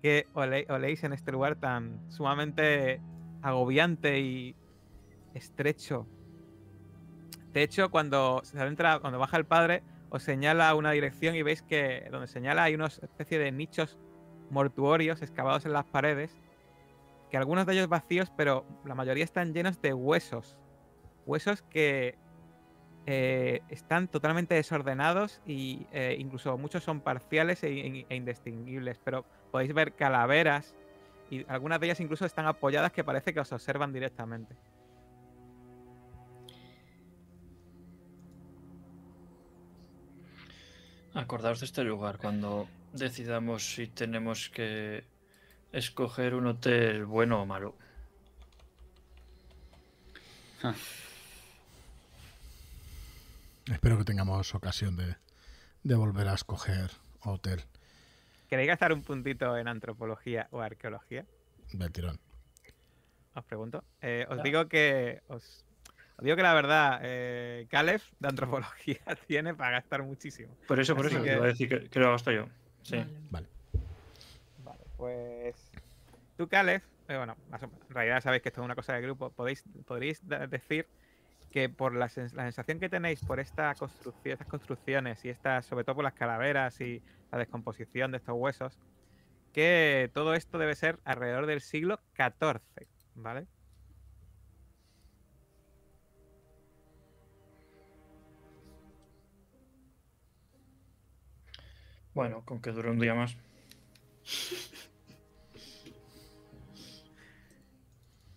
que ole- oléis en este lugar tan sumamente agobiante y estrecho de hecho, cuando se adentra, cuando baja el padre, os señala una dirección y veis que donde señala hay una especie de nichos mortuorios excavados en las paredes, que algunos de ellos vacíos, pero la mayoría están llenos de huesos. Huesos que eh, están totalmente desordenados y eh, incluso muchos son parciales e, e indistinguibles, pero podéis ver calaveras y algunas de ellas incluso están apoyadas que parece que os observan directamente. Acordaos de este lugar cuando decidamos si tenemos que escoger un hotel bueno o malo. Espero que tengamos ocasión de, de volver a escoger hotel ¿Queréis gastar un puntito en antropología o arqueología? del tirón. Os pregunto. Eh, os digo que os digo que la verdad, eh, Caleb de antropología tiene para gastar muchísimo. Por eso, por Así eso, que- iba a decir que, que lo gasto yo. Sí. Vale. Vale, pues tú, Caleb, eh, bueno, más o menos, en realidad sabéis que esto es una cosa de grupo, podéis, podréis da- decir que por la, sens- la sensación que tenéis por esta construcción, estas construcciones y estas, sobre todo por las calaveras y la descomposición de estos huesos, que todo esto debe ser alrededor del siglo XIV, ¿vale? Bueno, con que dure un día más.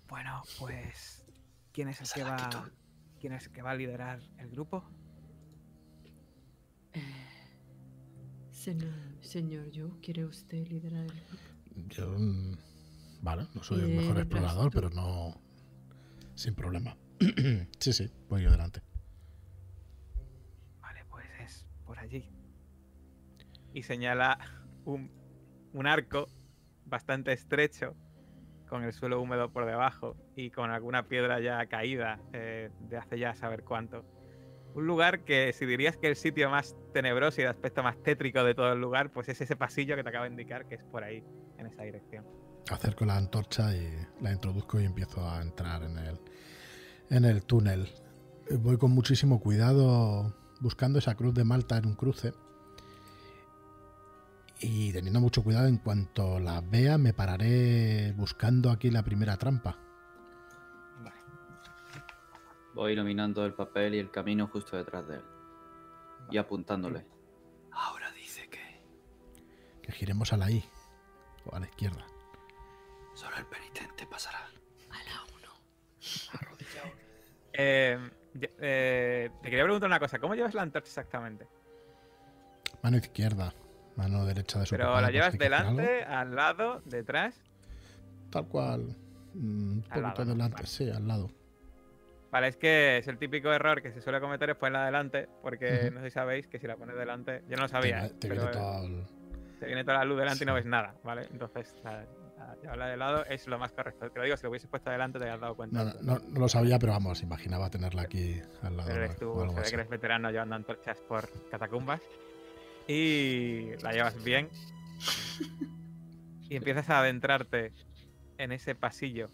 Bueno, pues. ¿Quién es el que va. ¿Quién es el que va a liderar el grupo? Eh, señor, señor, yo, ¿quiere usted liderar el grupo? Yo. Mm, vale, no soy el mejor explorador, pero no. Sin problema. sí, sí, voy yo delante. Y señala un, un arco bastante estrecho, con el suelo húmedo por debajo y con alguna piedra ya caída eh, de hace ya saber cuánto. Un lugar que si dirías que el sitio más tenebroso y de aspecto más tétrico de todo el lugar, pues es ese pasillo que te acabo de indicar que es por ahí, en esa dirección. Acerco la antorcha y la introduzco y empiezo a entrar en el, en el túnel. Voy con muchísimo cuidado buscando esa cruz de Malta en un cruce. Y teniendo mucho cuidado en cuanto la vea, me pararé buscando aquí la primera trampa. Vale. Voy iluminando el papel y el camino justo detrás de él. Y apuntándole. Ahora dice que Que giremos a la I o a la izquierda. solo el penitente pasará. Eh, ya- eh, te quería preguntar una cosa, ¿cómo llevas la antorcha exactamente? Mano izquierda, mano derecha de su Pero la llevas delante, al lado, detrás. Tal cual. mm, Un poquito lado, delante, Vale. sí, al lado. Vale, es que es el típico error que se suele cometer es ponerla delante, porque Ujú. no sé si sabéis que si la pones delante, yo no lo Te, sabía, ¿eh? te pero viene todo el- te viene toda la luz delante y no Sí. ves nada, ¿vale? Entonces, la- la- llevarla de lado es lo más correcto. Te lo digo, si lo hubieses puesto delante te habías dado cuenta. No, no, no lo sabía, pero vamos, imaginaba tenerla aquí al lado. Pero eres o tú, algo se ve así. que eres veterano llevando antorchas por catacumbas. Y la llevas bien. y empiezas a adentrarte en ese pasillo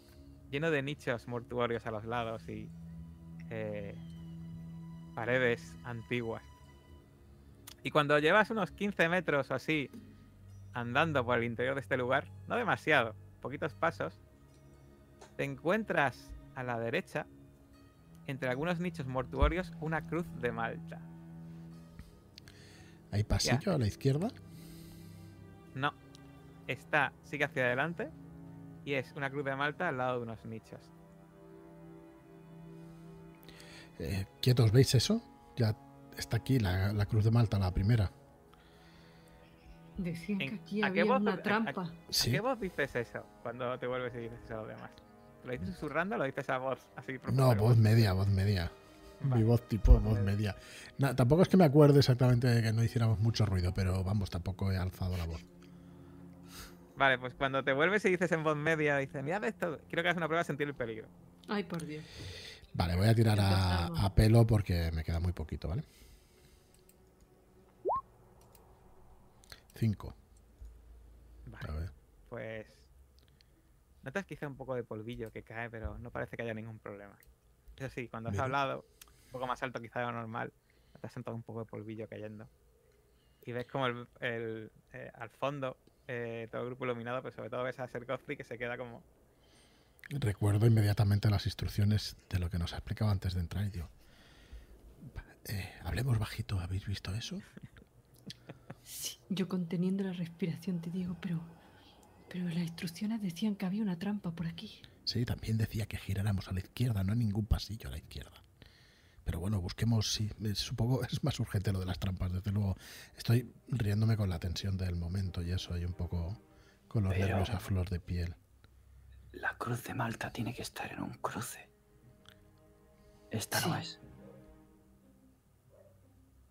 lleno de nichos mortuorios a los lados y eh, paredes antiguas. Y cuando llevas unos 15 metros o así andando por el interior de este lugar, no demasiado, poquitos pasos, te encuentras a la derecha entre algunos nichos mortuorios una cruz de Malta. ¿Hay pasillo a la izquierda? No, está, sigue hacia adelante y es una cruz de Malta al lado de unos nichos. Eh, ¿Quietos veis eso? Ya está aquí la, la cruz de Malta, la primera. Decían que ¿En- aquí a qué había voz- una a- a- trampa. ¿A Sí. qué voz dices eso cuando te vuelves y dices eso a los demás? ¿Lo dices susurrando o lo dices a voz así? No, voz media, voz media. Mi voz tipo Voz media. tampoco es que me acuerde exactamente de que no hiciéramos mucho ruido, pero vamos, tampoco he alzado la voz. Vale, pues cuando te vuelves y dices en voz media, dices, mirad esto, quiero que hagas una prueba de sentir el peligro. Ay, por Dios. Vale, voy a tirar a, pelo porque me queda muy poquito, ¿vale? Cinco. Vale. A ver. Pues. Notas quizá un poco de polvillo que cae, pero no parece que haya ningún problema. Eso sí, cuando has hablado, un poco más alto quizá de lo normal, notas sentado un poco de polvillo cayendo. Y ves como el, el, eh, al fondo eh, todo el grupo iluminado, pero sobre todo ves a Ser Godfrey que se queda como. Recuerdo inmediatamente las instrucciones de lo que nos ha explicado antes de entrar y digo, eh, hablemos bajito, ¿habéis visto eso? Sí, yo conteniendo la respiración te digo, pero. Pero las instrucciones decían que había una trampa por aquí. Sí, también decía que giráramos a la izquierda, no hay ningún pasillo a la izquierda. Pero bueno, busquemos, sí, supongo es más urgente lo de las trampas, desde luego. Estoy riéndome con la tensión del momento y eso, y un poco con los Pero- nervios a flor de piel. La cruz de Malta tiene que estar en un cruce. Esta no es.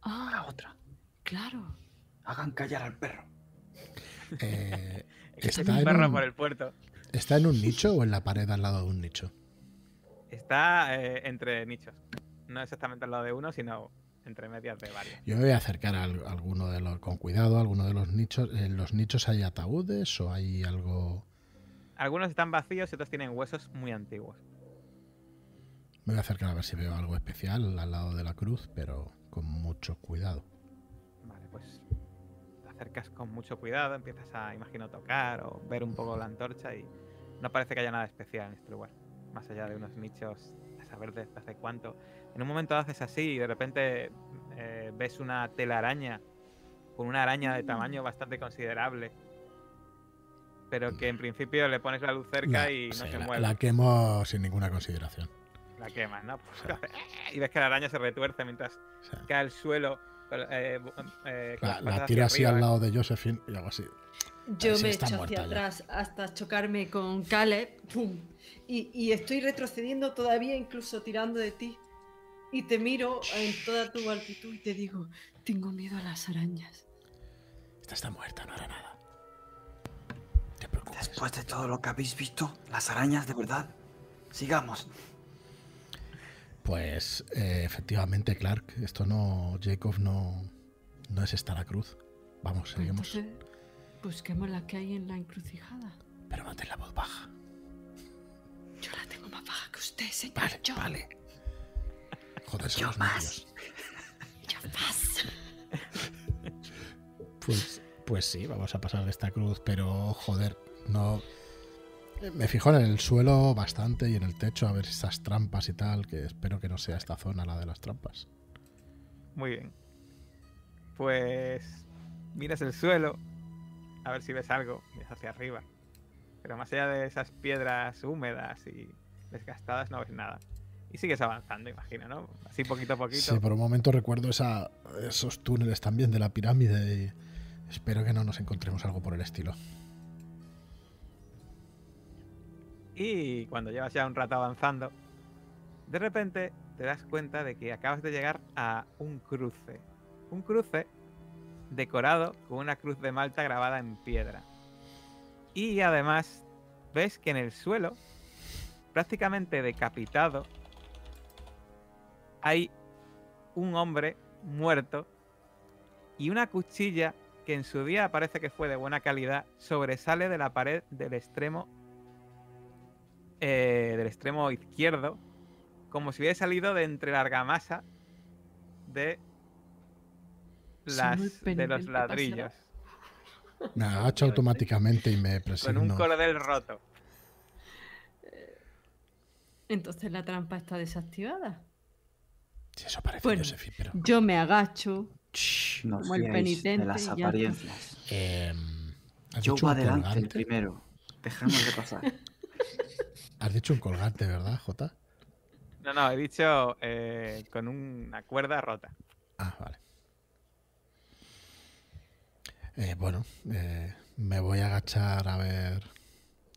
La Ah, otra. claro. Hagan callar al perro. Eh, Es ¿está, un en perro un, por el puerto. ¿Está en un nicho o en la pared al lado de un nicho? Está eh, entre nichos. No exactamente al lado de uno, sino entre medias de varios. Yo me voy a acercar a al- alguno de los, con cuidado, a alguno de los nichos. ¿En los nichos hay ataúdes o hay algo...? Algunos están vacíos y otros tienen huesos muy antiguos. Me voy a acercar a ver si veo algo especial al lado de la cruz, pero con mucho cuidado. Vale, pues te acercas con mucho cuidado, empiezas a, imagino, tocar o ver un poco la antorcha y no parece que haya nada especial en este lugar. Más allá de unos nichos, saber desde hace cuánto. En un momento haces así y de repente eh, ves una telaraña con una araña de tamaño bastante considerable pero que en principio le pones la luz cerca La- y no sí, se la, mueve. la quemo sin ninguna consideración. La quemas, ¿no? Pues, y ves que la araña se retuerce mientras O sea, cae al suelo. eh, eh, la, la tiro así arriba. al lado de Josephine y hago así. Yo me echo hacia ya. atrás hasta chocarme con Caleb. ¡pum! Y, y estoy retrocediendo todavía, incluso tirando de ti. Y te miro en toda tu altitud y te digo, tengo miedo a las arañas. Esta está muerta, no hará nada. Te preocupes. Después de todo lo que habéis visto, las arañas de verdad. Sigamos. Pues eh, efectivamente, Clark, esto no. Jacob no. No es esta la cruz. Vamos, seguimos. entonces, busquemos la que hay en la encrucijada. Pero mantén la voz baja. Yo la tengo más baja que usted, señor. Vale, Yo. vale. Joder, son Yo los más. Yo más. Pues, pues sí, vamos a pasar de esta cruz, pero joder, no. Me fijo en el suelo bastante y en el techo a ver esas trampas y tal, que espero que no sea esta zona la de las trampas. Muy bien. Pues miras el suelo, a ver si ves algo, miras hacia arriba. Pero más allá de esas piedras húmedas y desgastadas no ves nada. Y sigues avanzando, imagino, ¿no? Así poquito a poquito. Sí, por un momento recuerdo esa, esos túneles también de la pirámide y espero que no nos encontremos algo por el estilo. Y cuando llevas ya un rato avanzando, de repente te das cuenta de que acabas de llegar a un cruce. Un cruce decorado con una cruz de Malta grabada en piedra. Y además ves que en el suelo, prácticamente decapitado, hay un hombre muerto y una cuchilla que en su día parece que fue de buena calidad sobresale de la pared del extremo eh, del extremo izquierdo, como si hubiera salido de entre la argamasa de, las, de los ladrillos. Me agacho automáticamente y me Con un cordel roto. Entonces la trampa está desactivada. Si eso parece Bueno. Josephine, pero. Yo me agacho. Shh. No Como el penitente de las apariencias. Em, ¿has, Yo voy adelante el colgante? primero. Dejemos de pasar. has dicho un colgante, ¿verdad, Jota? No, no, he dicho eh, con una cuerda rota. Ah, vale. Eh, bueno, eh, me voy a agachar a ver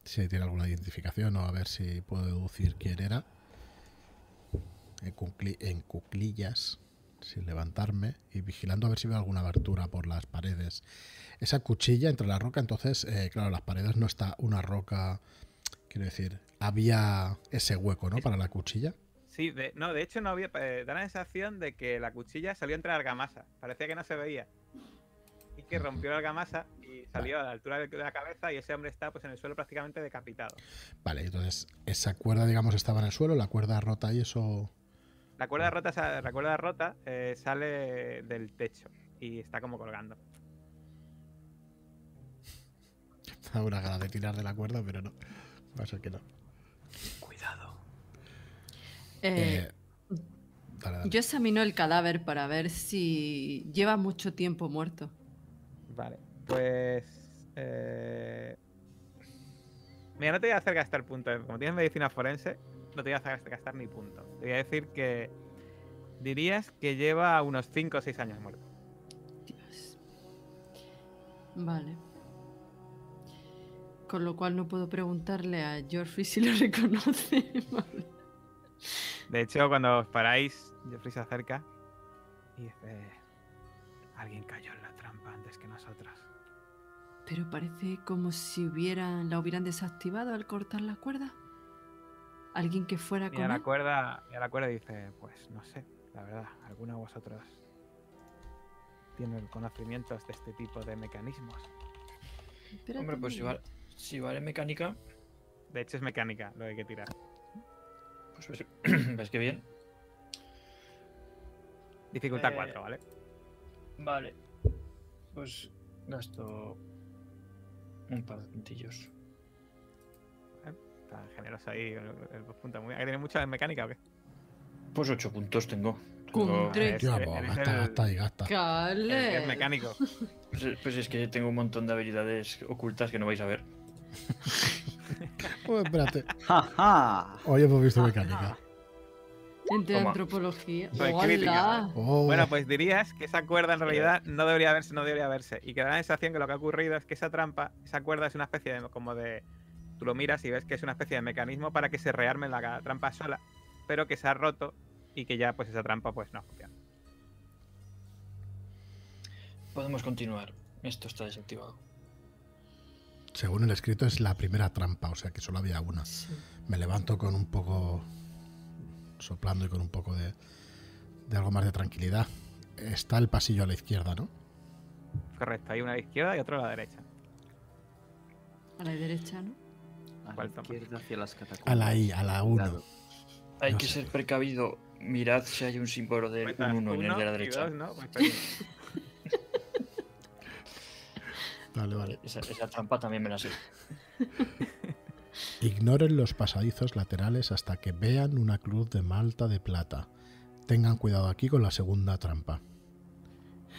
si tiene alguna identificación o a ver si puedo deducir quién era. En, cucli- en cuclillas, sin levantarme y vigilando a ver si veo alguna abertura por las paredes. Esa cuchilla entre la roca, entonces, eh, claro, las paredes no está una roca, quiero decir, había ese hueco, ¿no? Para la cuchilla. Sí, de, no, de hecho no había. eh, da la sensación de que la cuchilla salió entre la argamasa. Parecía que no se veía. Y que rompió la argamasa y salió a la altura de la cabeza y ese hombre está pues en el suelo prácticamente decapitado. Vale, entonces esa cuerda, digamos, estaba en el suelo, la cuerda rota y eso. La cuerda rota, la cuerda rota eh, sale del techo y está como colgando. Una gana de tirar de la cuerda, pero no. Va a ser que no. Cuidado. Eh, Eh, dale, dale. Yo examino el cadáver para ver si lleva mucho tiempo muerto. Pues. eh, Mira, no te voy a hacer gastar puntos. Como tienes medicina forense, no te voy a hacer gastar ni punto. Te voy a decir que. Dirías que lleva unos 5 o 6 años muerto. Dios. Vale. Con lo cual no puedo preguntarle a Geoffrey si lo reconoce. Vale. De hecho, cuando os paráis, Jeffrey se acerca y dice: Alguien cayó en Pero parece como si hubieran, la hubieran desactivado al cortar la cuerda. Alguien que fuera Y con a la cuerda, y a la cuerda dice: Pues no sé, la verdad, alguno de vosotros tiene conocimientos de este tipo de mecanismos. Espérate Hombre, pues si vale, si vale mecánica, De hecho, es mecánica lo que hay que tirar. pues ves, ves que bien. Dificultad Eh, 4, ¿vale? Vale. Pues gasto un par de puntillos. Está generoso ahí el, el punto muy. ¿Tiene mucho en mecánica o qué? Pues ocho puntos tengo. Con tres. Es- pues, gasta, y gasta. eres Cale. el mecánico. Pues, pues es que tengo un montón de habilidades ocultas que no vais a ver. Oh, espérate. ¡Ja, ja! Hoy hemos visto mecánica. Entre Toma. antropología. Soy ¡Hola! crítica, Oh, Bueno, pues dirías que esa cuerda en realidad no debería verse, no debería verse. Y que da la sensación que lo que ha ocurrido es que esa trampa, esa cuerda es una especie de como de. Tú lo miras y ves que es una especie de mecanismo para que se rearme la trampa sola, pero que se ha roto y que ya pues esa trampa pues no funciona. Podemos continuar. Esto está desactivado. según el escrito es la primera trampa, o sea que solo había una. Sí. Me levanto con un poco soplando y con un poco de, de algo más de tranquilidad. Está el pasillo a la izquierda, ¿no? Correcto, hay una a la izquierda y otra a la derecha. A la derecha, ¿no? A la izquierda hacia las catacumbas. A la I, a la 1. Cuidado. Hay No que sé. ser precavido. Mirad si hay un símbolo de Pues, un 1 en el de la derecha. dos, ¿no? Pues, Vale, vale. Esa, esa trampa también me la sé. Ignoren los pasadizos laterales hasta que vean una cruz de malta de plata. Tengan cuidado aquí con la segunda trampa.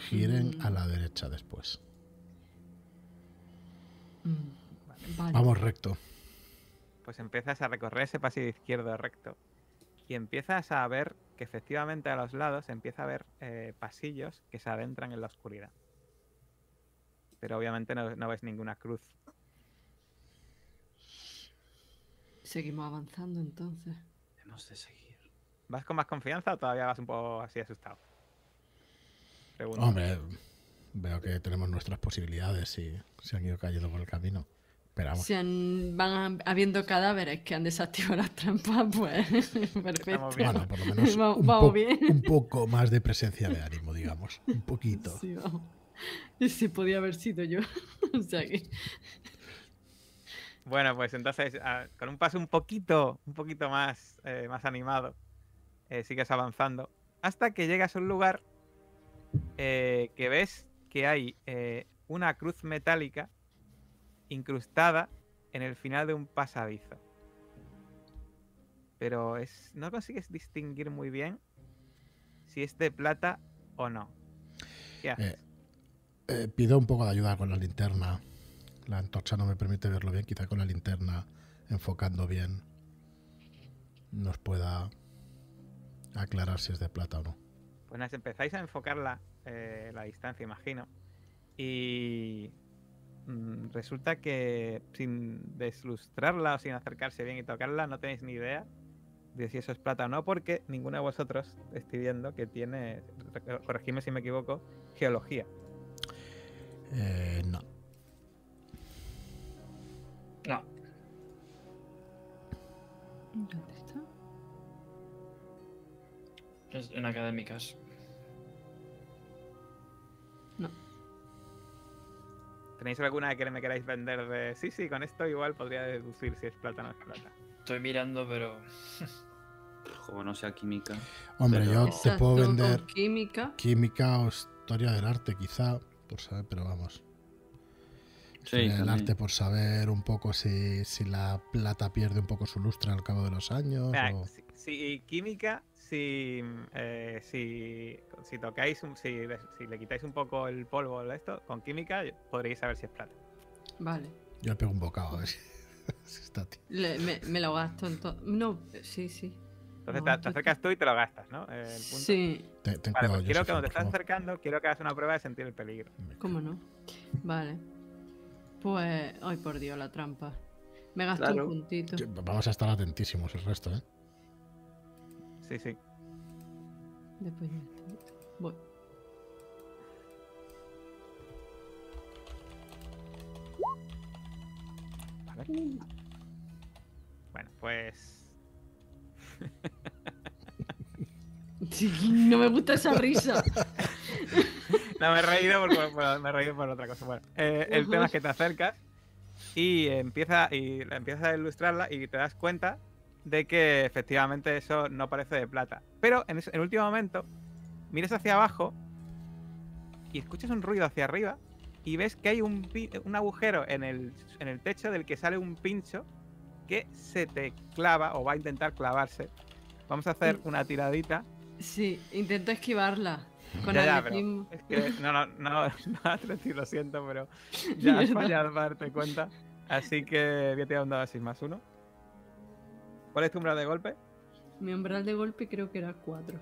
Giren Mm. a la derecha después. Mm, Vale. Vamos recto. pues empiezas a recorrer ese pasillo izquierdo recto y empiezas a ver que efectivamente a los lados empieza a haber eh, pasillos que se adentran en la oscuridad. Pero obviamente no, no ves ninguna cruz. Seguimos avanzando entonces. Hemos de seguir. ¿Vas con más confianza o todavía vas un poco así asustado? Pregunto. Hombre, veo que tenemos nuestras posibilidades y se han ido cayendo por el camino. Esperamos. Si han- van habiendo cadáveres que han desactivado las trampas, pues perfecto. bien. Bueno, por lo menos Vamos- un, vamos po- bien. un poco más de presencia de ánimo, digamos. Un poquito. Sí, vamos. Ese podía haber sido yo. o sea que. Bueno, pues entonces, ah, con un paso un poquito, un poquito más, eh, más animado, eh, sigues avanzando hasta que llegas a un lugar eh, que ves que hay eh, una cruz metálica incrustada en el final de un pasadizo. Pero es, no consigues distinguir muy bien si es de plata o no. ¿Qué haces? Pido un poco de ayuda con la linterna. La antorcha no me permite verlo bien. Quizá con la linterna, enfocando bien, nos pueda aclarar si es de plata o no. Pues nada, empezáis a enfocarla eh, la distancia, imagino. Y mm, resulta que sin deslustrarla o sin acercarse bien y tocarla, no tenéis ni idea de si eso es plata o no, porque ninguno de vosotros estoy viendo que tiene, re- corregidme si me equivoco, geología. Eh. No, ¿Dónde está? es en académicas. No. ¿Tenéis alguna que me queráis vender de sí, sí, con esto igual podría deducir si es plata o no es plata? Estoy mirando, pero Como no sea química. Hombre, Pero- yo te puedo vender química. química o historia del arte, quizá, por saber, pero vamos. Sí, también. arte por saber un poco si, si la plata pierde un poco su lustre al cabo de los años. Mira, o- si, si química, si, eh, si, si tocáis, un- si, le- si le quitáis un poco el polvo de esto, con química podréis saber si es plata. Vale. Yo le pego un bocado a ver si, si está tío. Le- me, me lo gasto entonces. No, sí, sí. Entonces No, te, acercas tú y te lo gastas, ¿no? El punto. Sí, Te- Vale, pues quiero que cuando te estás acercando, quiero que hagas una prueba de sentir el peligro. cómo no. Vale. Pues. Ay, por Dios, la trampa. Me gasto Claro. un puntito. Vamos a estar atentísimos el resto, ¿eh? Sí, sí. Después ya. Voy. Vale. Bueno, pues. Sí, no me gusta esa risa. No, me he reído por, por- por- me he reído por otra cosa. Bueno, eh, el tema es que te acercas y empieza y empiezas a ilustrarla y te das cuenta de que efectivamente eso no parece de plata. Pero en, el último momento miras hacia abajo y escuchas un ruido hacia arriba y ves que hay un, un agujero en el, en el techo del que sale un pincho que se te clava o va a intentar clavarse. Vamos a hacer una tiradita. Sí, intento esquivarla. Con Ya, ya, pero es que no, no, no, no, lo siento, pero ya has fallado para darte cuenta. Así que voy a tirar un dado de 6 más 1. ¿Cuál es tu umbral de golpe? Mi umbral de golpe creo que era 4.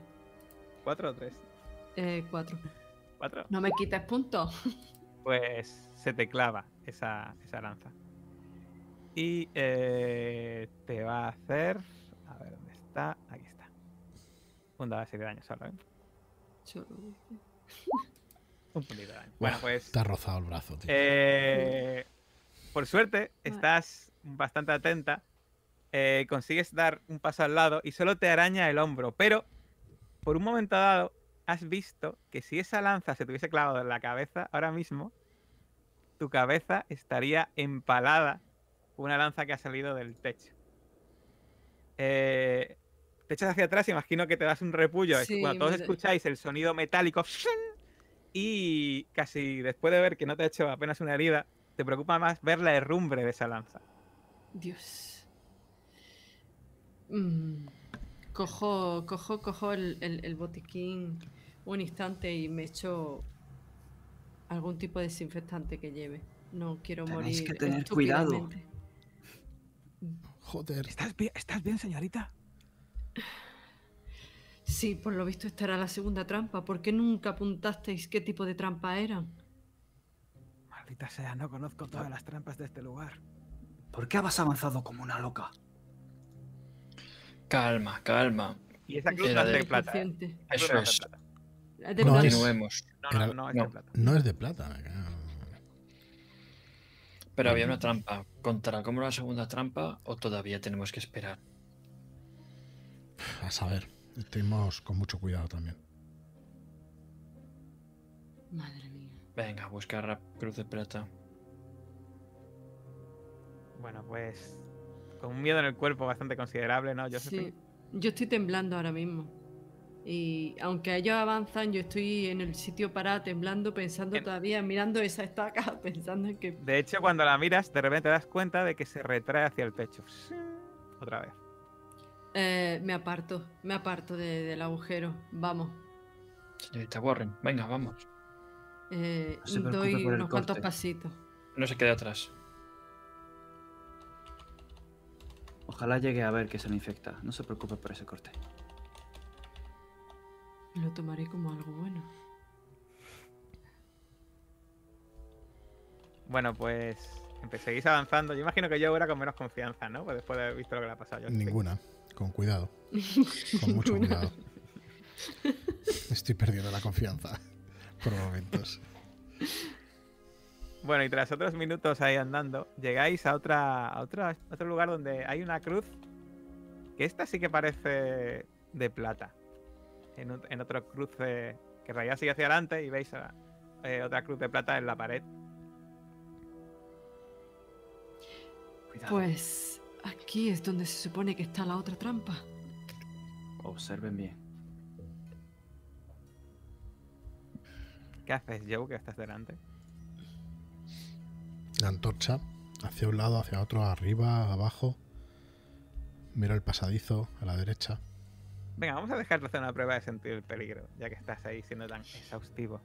¿4 o 3? Eh, 4. ¿4? No me quites puntos. Pues se te clava esa, esa lanza. Y eh, te va a hacer. A ver dónde está. Aquí está. Un dado de 7 de daño solo, ¿eh? Un puntito de daño. Bueno, pues. Te ha rozado el brazo, tío. Eh, por suerte, Vale. estás bastante atenta. eh, consigues dar un paso al lado y solo te araña el hombro. Pero, por un momento dado, has visto que si esa lanza se te hubiese clavado en la cabeza ahora mismo, tu cabeza estaría empalada por una lanza que ha salido del techo. Eh, te echas hacia atrás, imagino que te das un repullo. Es Sí, cuando todos me escucháis el sonido metálico y casi después de ver que no te ha hecho apenas una herida, te preocupa más ver la herrumbre de esa lanza. Dios. Mm, Cojo, cojo, cojo el, el- el botiquín un instante y me echo algún tipo de desinfectante que lleve. No quiero Tenéis morir. que tener cuidado. Joder. ¿Estás bien, ¿Estás bien, señorita? Sí, por lo visto esta era la segunda trampa. ¿Por qué nunca apuntasteis qué tipo de trampa eran? Maldita sea, no conozco todas las trampas de este lugar. ¿Por qué has avanzado como una loca? Calma, calma. Y esa cruz no es de- de plata. ¿eh? Eso no es de plata. ¿Es de No, es-. No, no, no es no. de plata. No es de plata. Pero había una trampa. ¿Contará como la segunda trampa o todavía tenemos que esperar? A saber. Estuvimos con mucho cuidado también. Madre mía. Venga, buscar la cruz de plata. Bueno, pues. Con un miedo en el cuerpo bastante considerable, ¿no, Josephine? Sí, yo estoy temblando ahora mismo. Y aunque ellos avanzan, yo estoy en el sitio parada temblando, pensando En- todavía, mirando esa estaca, pensando en que... De hecho, cuando la miras, de repente te das cuenta de que se retrae hacia el pecho. Otra vez. Eh, me aparto, me aparto de- del agujero. Vamos. Señorita Warren, venga, vamos. Eh, No doy unos cuantos pasitos. No se quede atrás. Ojalá llegue a ver que se le infecta. No se preocupe por ese corte. Lo tomaré como algo bueno. Bueno, pues. empe- Seguís avanzando. Yo imagino que yo era con menos confianza, ¿no? Pues después de haber visto lo que le ha pasado Josephine. Ninguna. Con cuidado. Con mucho cuidado. Estoy perdiendo la confianza. Por momentos. Bueno, y tras otros minutos ahí andando, llegáis a otra, a otra- a otro lugar donde hay una cruz. Que esta sí que parece de plata. En, ot- en otro cruce que realidad sigue hacia adelante y veis a- eh, otra cruz de plata en la pared. Cuidado. Pues aquí es donde se supone que está la otra trampa. Observen bien. ¿Qué haces, Joe, que estás delante? La antorcha. Hacia un lado, hacia otro, arriba, abajo. Miro el pasadizo a la derecha. Venga, vamos a dejarte hacer una prueba de sentir el peligro, ya que estás ahí siendo tan exhaustivo.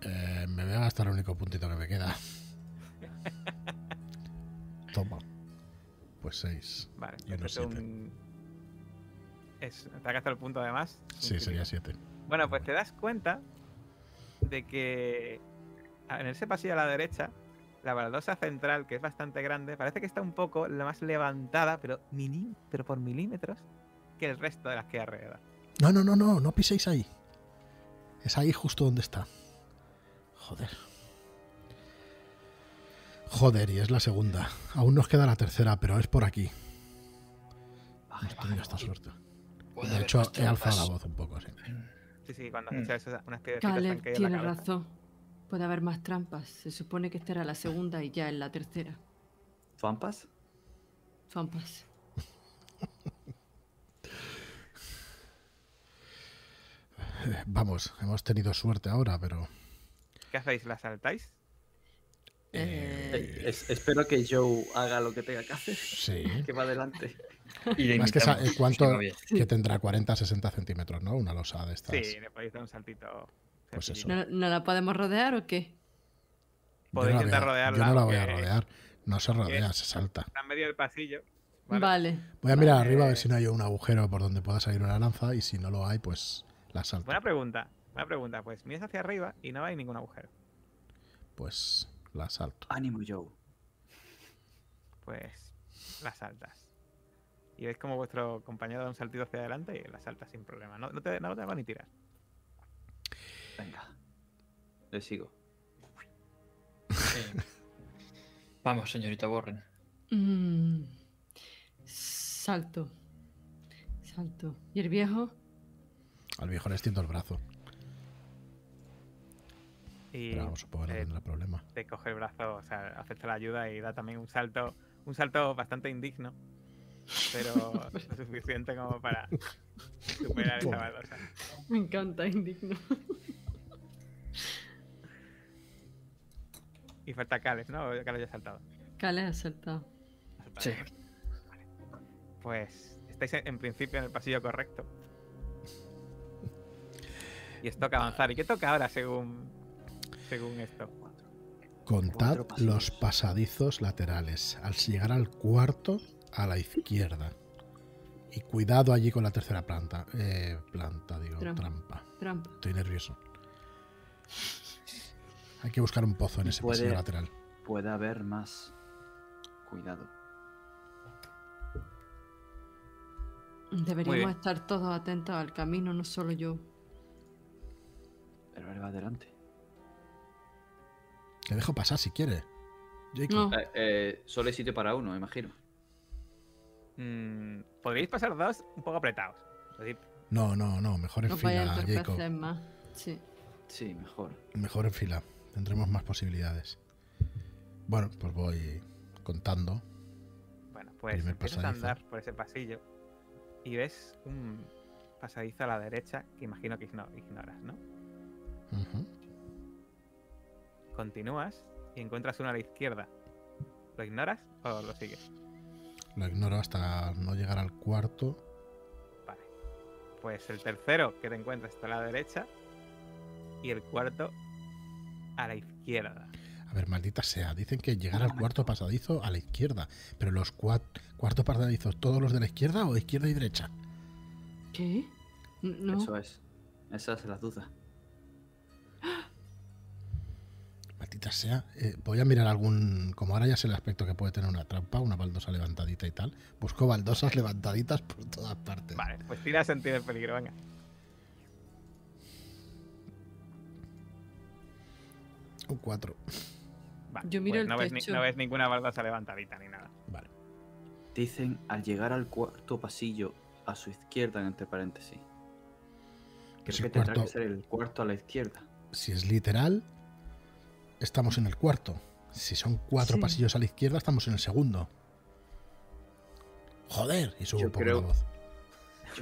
Eh, me voy a gastar el único puntito que me queda. Toma. Pues 6. Vale, Y uno este es siete. un... Es, te ha el punto de más. es un Sí, sería crítico. 7. Bueno, pues te das cuenta de que en ese pasillo a la derecha, la baldosa central, que es bastante grande, parece que está un poco la más levantada, pero, mini, pero por milímetros, que el resto de las que hay alrededor. No, no, no, no, no piséis ahí. Es ahí justo donde está. Joder. Joder, y es la segunda. Aún nos queda la tercera, pero es por aquí. Baje, baje, esta suerte. Puede De hecho, he alzado la voz un poco, sí. Sí, sí, cuando Mm. eso, unas han Caleb tiene razón. Puede haber más trampas. Se supone que esta era la segunda y ya en la tercera. ¿Trampas? Trampas. Eh, Vamos, hemos tenido suerte ahora, pero. ¿Qué hacéis? ¿La saltáis? Eh, Eh, es- espero que Joe haga lo que tenga que hacer. Sí. Que va adelante. Y Más que eh, ¿cuánto-. Que tendrá 40-60 centímetros, ¿no? Una losa de estas. Sí, le podéis dar un saltito. Pues eso. ¿no, no la podemos rodear o qué? Podéis intentar voy a- rodearla. Yo no la voy a rodear. No se rodea, se salta. Está en medio del pasillo. Vale. Vale. Voy a mirar Vale. arriba a ver si no hay un agujero por donde pueda salir una lanza y si no lo hay, pues la salto. Buena pregunta. Buena pregunta. Pues miras hacia arriba y no hay ningún agujero. Pues la salto. Ánimo, Joe. Pues la saltas. Y veis como vuestro compañero da un saltito hacia adelante y la salta sin problema. No, no te, no te ni tirar. Venga. Le sigo. Vamos, señorita Warren. Mm, salto. Salto. ¿Y el viejo? Al viejo le extiendo el brazo. Y Pero vamos, supongo que no tendrá problema. te coge el brazo, o sea, acepta la ayuda y da también un salto, un salto bastante indigno, pero lo suficiente como para superar esa baldosa. Me encanta, indigno. Y falta Cales, ¿no? Cales ya ha saltado. Cale ha saltado. Sí. Pues estáis en, en principio en el pasillo correcto. Y os toca avanzar. ¿Y qué toca ahora según, según esto? Contad los pasadizos laterales. Al llegar al cuarto, a la izquierda. Y cuidado allí con la tercera planta. Eh, planta, digo, Trampa. trampa. Trampa. Estoy nervioso. Hay que buscar un pozo en ese puede- pasillo lateral. Puede haber más. Cuidado. Deberíamos estar todos atentos al camino, no solo yo. Pero él va adelante. Le dejo pasar si quiere. Jacob. No. Eh, eh, solo hay sitio para uno, me imagino. Mm, Podríais pasar dos un poco apretados. Es decir, No, no, no. Mejor en No fila, a Jacob. más. Sí. Sí, mejor. Mejor en fila. Tendremos más posibilidades. Bueno, pues voy contando. Bueno, pues Primer empiezas a andar por ese pasillo y ves un pasadizo a la derecha que imagino que igno- ignoras, ¿no? Ujú. Continúas y encuentras uno a la izquierda. ¿Lo ignoras o lo sigues? Lo ignoro hasta no llegar al cuarto. Vale. Pues el tercero que te encuentras está a la derecha y el cuarto a la izquierda. A ver, maldita sea. Dicen que llegar al cuarto pasadizo a la izquierda. Pero los cua- cuartos pasadizos, ¿todos los de la izquierda o izquierda y derecha? ¿Qué? No. Eso es. Esa es la duda. Maldita sea. Eh, voy a mirar algún. Como ahora ya sé el aspecto que puede tener una trampa, una baldosa levantadita y tal. Busco baldosas levantaditas por todas partes. Vale, pues tira sentido del peligro, venga. Un 4. Vale, Yo miro pues el no, ves ni- techo. no ves ninguna baldosa levantadita ni nada. Vale. Dicen al llegar al cuarto pasillo a su izquierda, entre paréntesis. Creo Pues que el tendrá cuarto- que ser el cuarto a la izquierda. Si es literal, estamos en el cuarto. Si son cuatro Sí. pasillos a la izquierda, estamos en el segundo. Joder, y subo Yo un poco creo- la voz.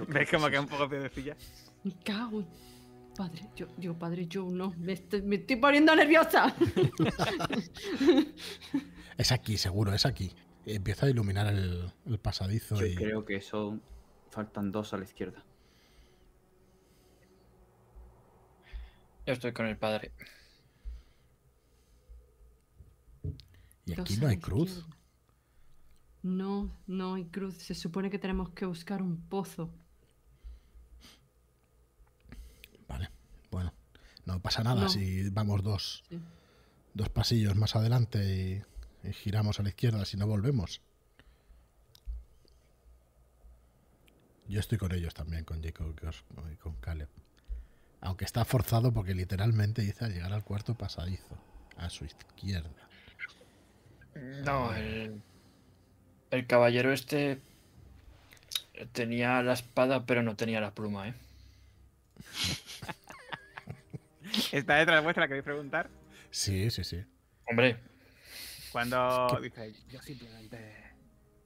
¿Ves como sí. que un poco piedecilla? Me cago Padre, yo, yo, padre, yo no. Me estoy, me estoy poniendo nerviosa. Es aquí, seguro, es aquí. Empieza a iluminar el, el pasadizo Yo y. creo que son. Faltan dos a la izquierda. Yo estoy con el padre. Y aquí no hay cruz. izquierda. No, no hay cruz. Se supone que tenemos que buscar un pozo. Vale, bueno. No pasa nada No. si vamos dos, Sí. dos pasillos más adelante y, y giramos a la izquierda si no volvemos. Yo estoy con ellos también, con Jacob y con Caleb. Aunque está forzado porque literalmente dice al llegar al cuarto pasadizo, a su izquierda. No, el, el caballero este tenía la espada, pero no tenía la pluma, ¿eh? ¿Está detrás vuestra? ¿Queréis preguntar? Sí, sí, sí. Hombre, Cuando dice, yo simplemente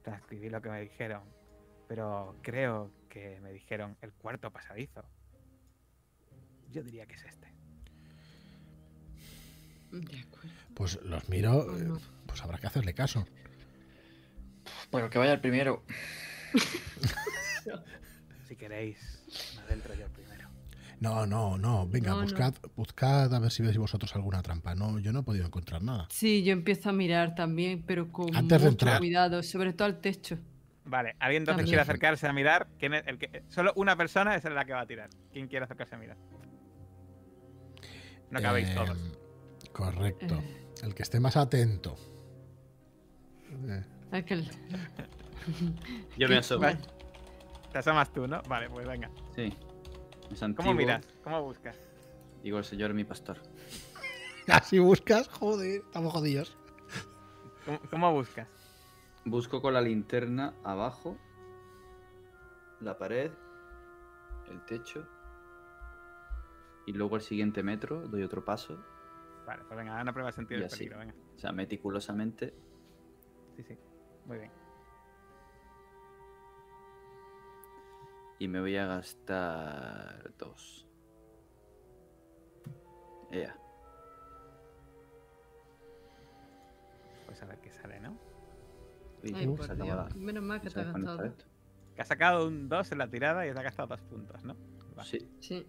transcribí lo que me dijeron, pero creo que me dijeron el cuarto pasadizo. Yo diría que es este. De acuerdo. Pues los miro, Oh, no. Pues habrá que hacerle caso. bueno, que vaya el primero. Si queréis, me adentro yo primero. No, no, no. Venga, No, no. buscad, buscad a ver si veis vosotros alguna trampa. No, yo no he podido encontrar nada. Sí, yo empiezo a mirar también, pero con Antes de mucho entrar. cuidado, sobre todo al techo. Vale, alguien entonces quiere acercarse a mirar. ¿Quién es el que... Solo una persona es la que va a tirar. ¿Quién quiere acercarse a mirar? No cabéis Eh, todos. Correcto. Eh. El que esté más atento. Eh, Aquel- Yo me asomo. Vale. Te asomas tú, ¿no? Vale, pues venga. Sí. Es ¿Cómo miras? ¿Cómo buscas? Digo, el señor mi pastor. Así buscas, joder, estamos jodidos. ¿Cómo, cómo buscas? Busco con la linterna abajo, la pared, el techo. Y luego el siguiente metro, doy otro paso. Vale, pues venga, una prueba de sentir Y el así. peligro, venga. O sea, meticulosamente. Sí, sí. Muy bien. Y me voy a gastar dos. Ea. Pues a ver qué sale, ¿no? Uy, Ay, se por acaba Dios. la- Menos mal que te ¿sabes has gastado. esto? Que ha sacado un 2 en la tirada y te ha gastado dos puntos, ¿no? Vale. Sí. Sí.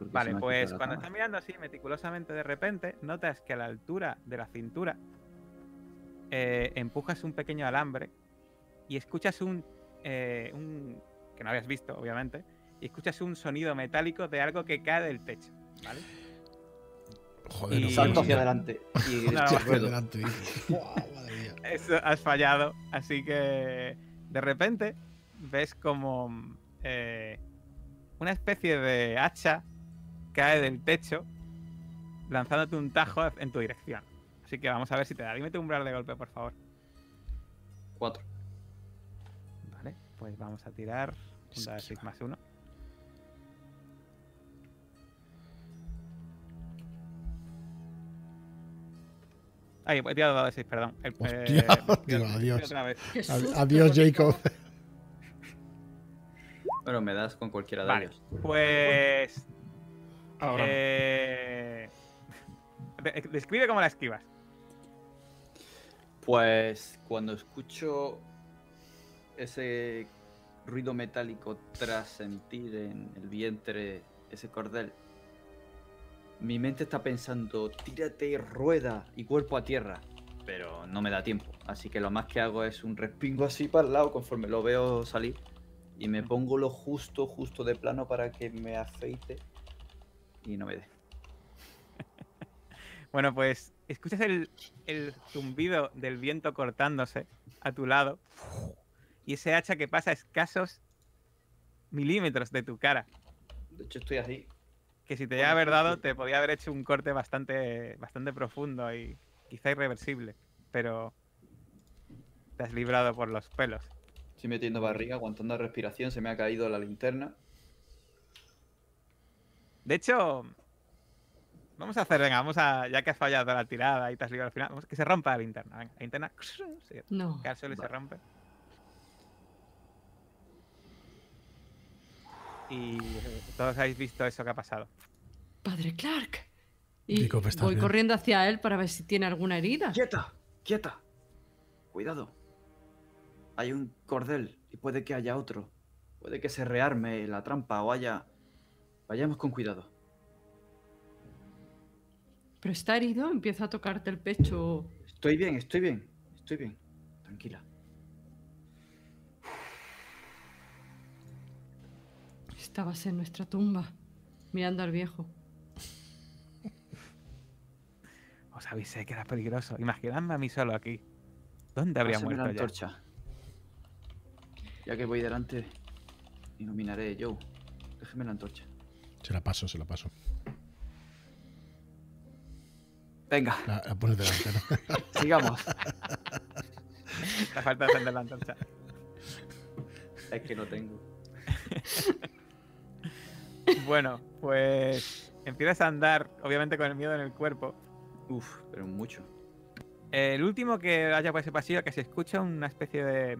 Vale, pues cuando estás mirando así meticulosamente de repente, notas que a la altura de la cintura eh, empujas un pequeño alambre y escuchas un, eh, un- que no habías visto, obviamente, y escuchas un sonido metálico de algo que cae del techo, ¿vale? Joder, Y- no Salto hacia adelante y Una Hacia ruedo. adelante, madre mía. Eso has fallado, así que de repente ves como eh, una especie de hacha cae del techo lanzándote un tajo en tu dirección. Así que vamos a ver si te da. Dime tu umbral de golpe, por favor. Cuatro. Vale, pues vamos a tirar un dado de 6 Esquiva. más 1. Ay, he tirado dado de 6, perdón. El- Hostia, eh, digo, adiós. Adiós. Jacob. Bueno, me das con cualquiera de Vale, ellos. pues. Ahora. eh, de- Describe cómo la esquivas. Pues cuando escucho ese ruido metálico tras sentir en el vientre ese cordel, mi mente está pensando, tírate, rueda y cuerpo a tierra. Pero no me da tiempo. Así que lo más que hago es un respingo así para el lado conforme lo veo salir. Y me pongo lo justo, justo de plano para que me afeite y no me dé. Bueno, pues escuchas el, el zumbido del viento cortándose a tu lado y ese hacha que pasa a escasos milímetros de tu cara. De hecho, estoy así. Que si te llega haber dado, te podía haber hecho un corte bastante, bastante profundo y quizá irreversible. Pero te has librado por los pelos. Estoy metiendo barriga, aguantando respiración, se me ha caído la linterna. De hecho, vamos a hacer, venga, vamos a, ya que has fallado la tirada y te has librado al final, vamos, que se rompa la linterna. Venga, la linterna se No. cae al suelo y se rompe. Y todos habéis visto eso que ha pasado. Padre Clark. Y Jacob, ¿estás voy bien? corriendo hacia él para ver si tiene alguna herida. ¡Quieta! ¡Quieta! Cuidado. Hay un cordel y puede que haya otro. Puede que se rearme la trampa o haya... Vayamos con cuidado. Pero está herido, empieza a tocarte el pecho. Estoy bien, estoy bien. Estoy bien. Tranquila. Estabas en nuestra tumba, mirando al viejo. Os avisé que era peligroso. Imaginadme a mí solo aquí. ¿Dónde habría Pásame la muerto ya? antorcha. Ya que voy delante, iluminaré Joe. Déjeme la antorcha. Se la paso, se la paso. Venga, La, la pones delante, ¿no? sigamos. La falta de la antorcha. es que no tengo. Bueno, pues empiezas a andar, obviamente con el miedo en el cuerpo. Uf, pero mucho. El último que haya por ese pasillo, que se escucha una especie de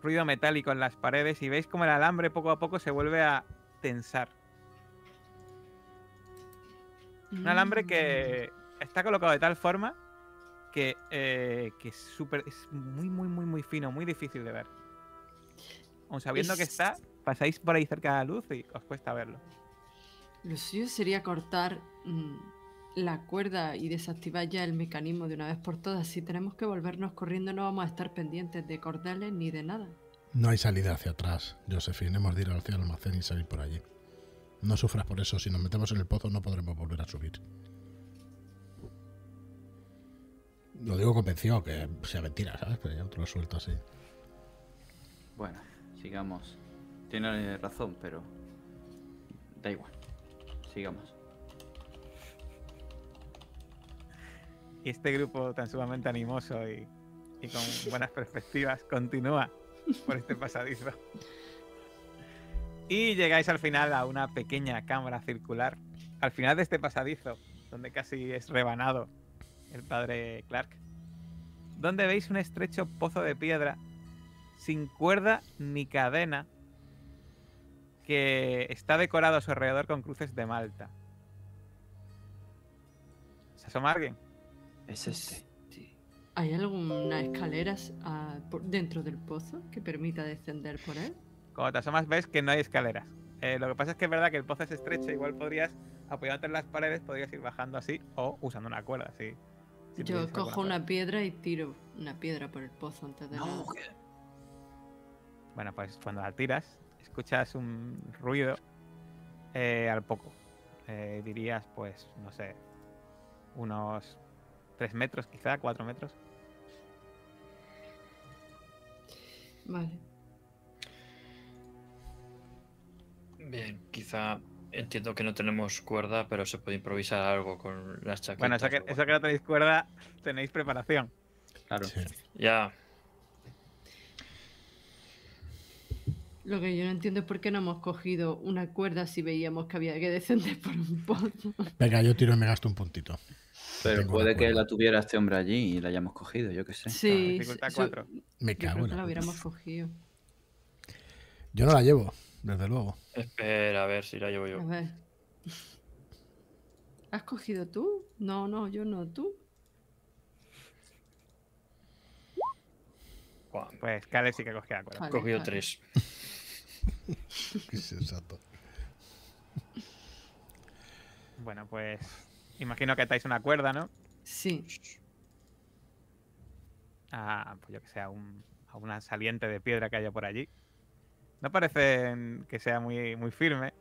ruido metálico en las paredes y veis como el alambre poco a poco se vuelve a tensar. Un alambre que está colocado de tal forma que, eh, que es, súper- es muy, muy, muy, muy fino, muy difícil de ver. Aun sabiendo que Es- está, pasáis por ahí cerca de la luz y os cuesta verlo. Lo suyo sería cortar mm, la cuerda y desactivar ya el mecanismo de una vez por todas. Si tenemos que volvernos corriendo no vamos a estar pendientes de cordales ni de nada. No hay salida hacia atrás, Josephine. Hemos de ir hacia el almacén y salir por allí. No sufras por eso. Si nos metemos en el pozo no podremos volver a subir. Lo digo convencido, que sea mentira, ¿sabes? Pero ya otro lo suelto así. Bueno, sigamos. Tiene razón, pero da igual. Sigamos. Y este grupo tan sumamente animoso y, y con buenas perspectivas continúa por este pasadizo. Y llegáis al final a una pequeña cámara circular. Al final de este pasadizo, donde casi es rebanado el padre Clark, donde veis un estrecho pozo de piedra sin cuerda ni cadena que está decorado a su alrededor con cruces de malta. ¿Se asoma alguien? Es este. ¿Hay algunas escaleras ah, por- dentro del pozo que permita descender por él? Cuando te asomas ves que no hay escaleras. Eh, lo que pasa es que es verdad que el pozo es estrecho, igual podrías, apoyándote en las paredes, podrías ir bajando así o usando una cuerda, así. Yo cojo una piedra y tiro una piedra por el pozo antes de. No, que-. Bueno, pues cuando la tiras, escuchas un ruido eh, al poco. Eh, dirías, pues, no sé, unos 3 metros, quizá, 4 metros. Vale. Bien, quizá entiendo que no tenemos cuerda, pero se puede improvisar algo con las chaquetas. Bueno, eso que, eso que no tenéis cuerda, tenéis preparación. Claro. Sí. Ya, Lo que yo no entiendo es por qué no hemos cogido una cuerda si veíamos que había que descender por un pozo. Venga, yo tiro y me gasto un puntito. Pero Tengo puede que la tuviera este hombre allí y la hayamos cogido, yo qué sé. Sí, sí, cuatro. Me cago en la la puta. hubiéramos cogido. Yo no la llevo, desde luego. Espera a ver si la llevo A yo. ver. ¿Has cogido tú? No, no, yo no, tú. Pues Kale sí que cogía la cuerda. Vale, cogido vale. tres. Qué sensato. Bueno, pues imagino que atáis una cuerda, ¿no? Sí. A, pues yo que sé, a, un- a una saliente de piedra que haya por allí. No parece que sea muy, muy firme,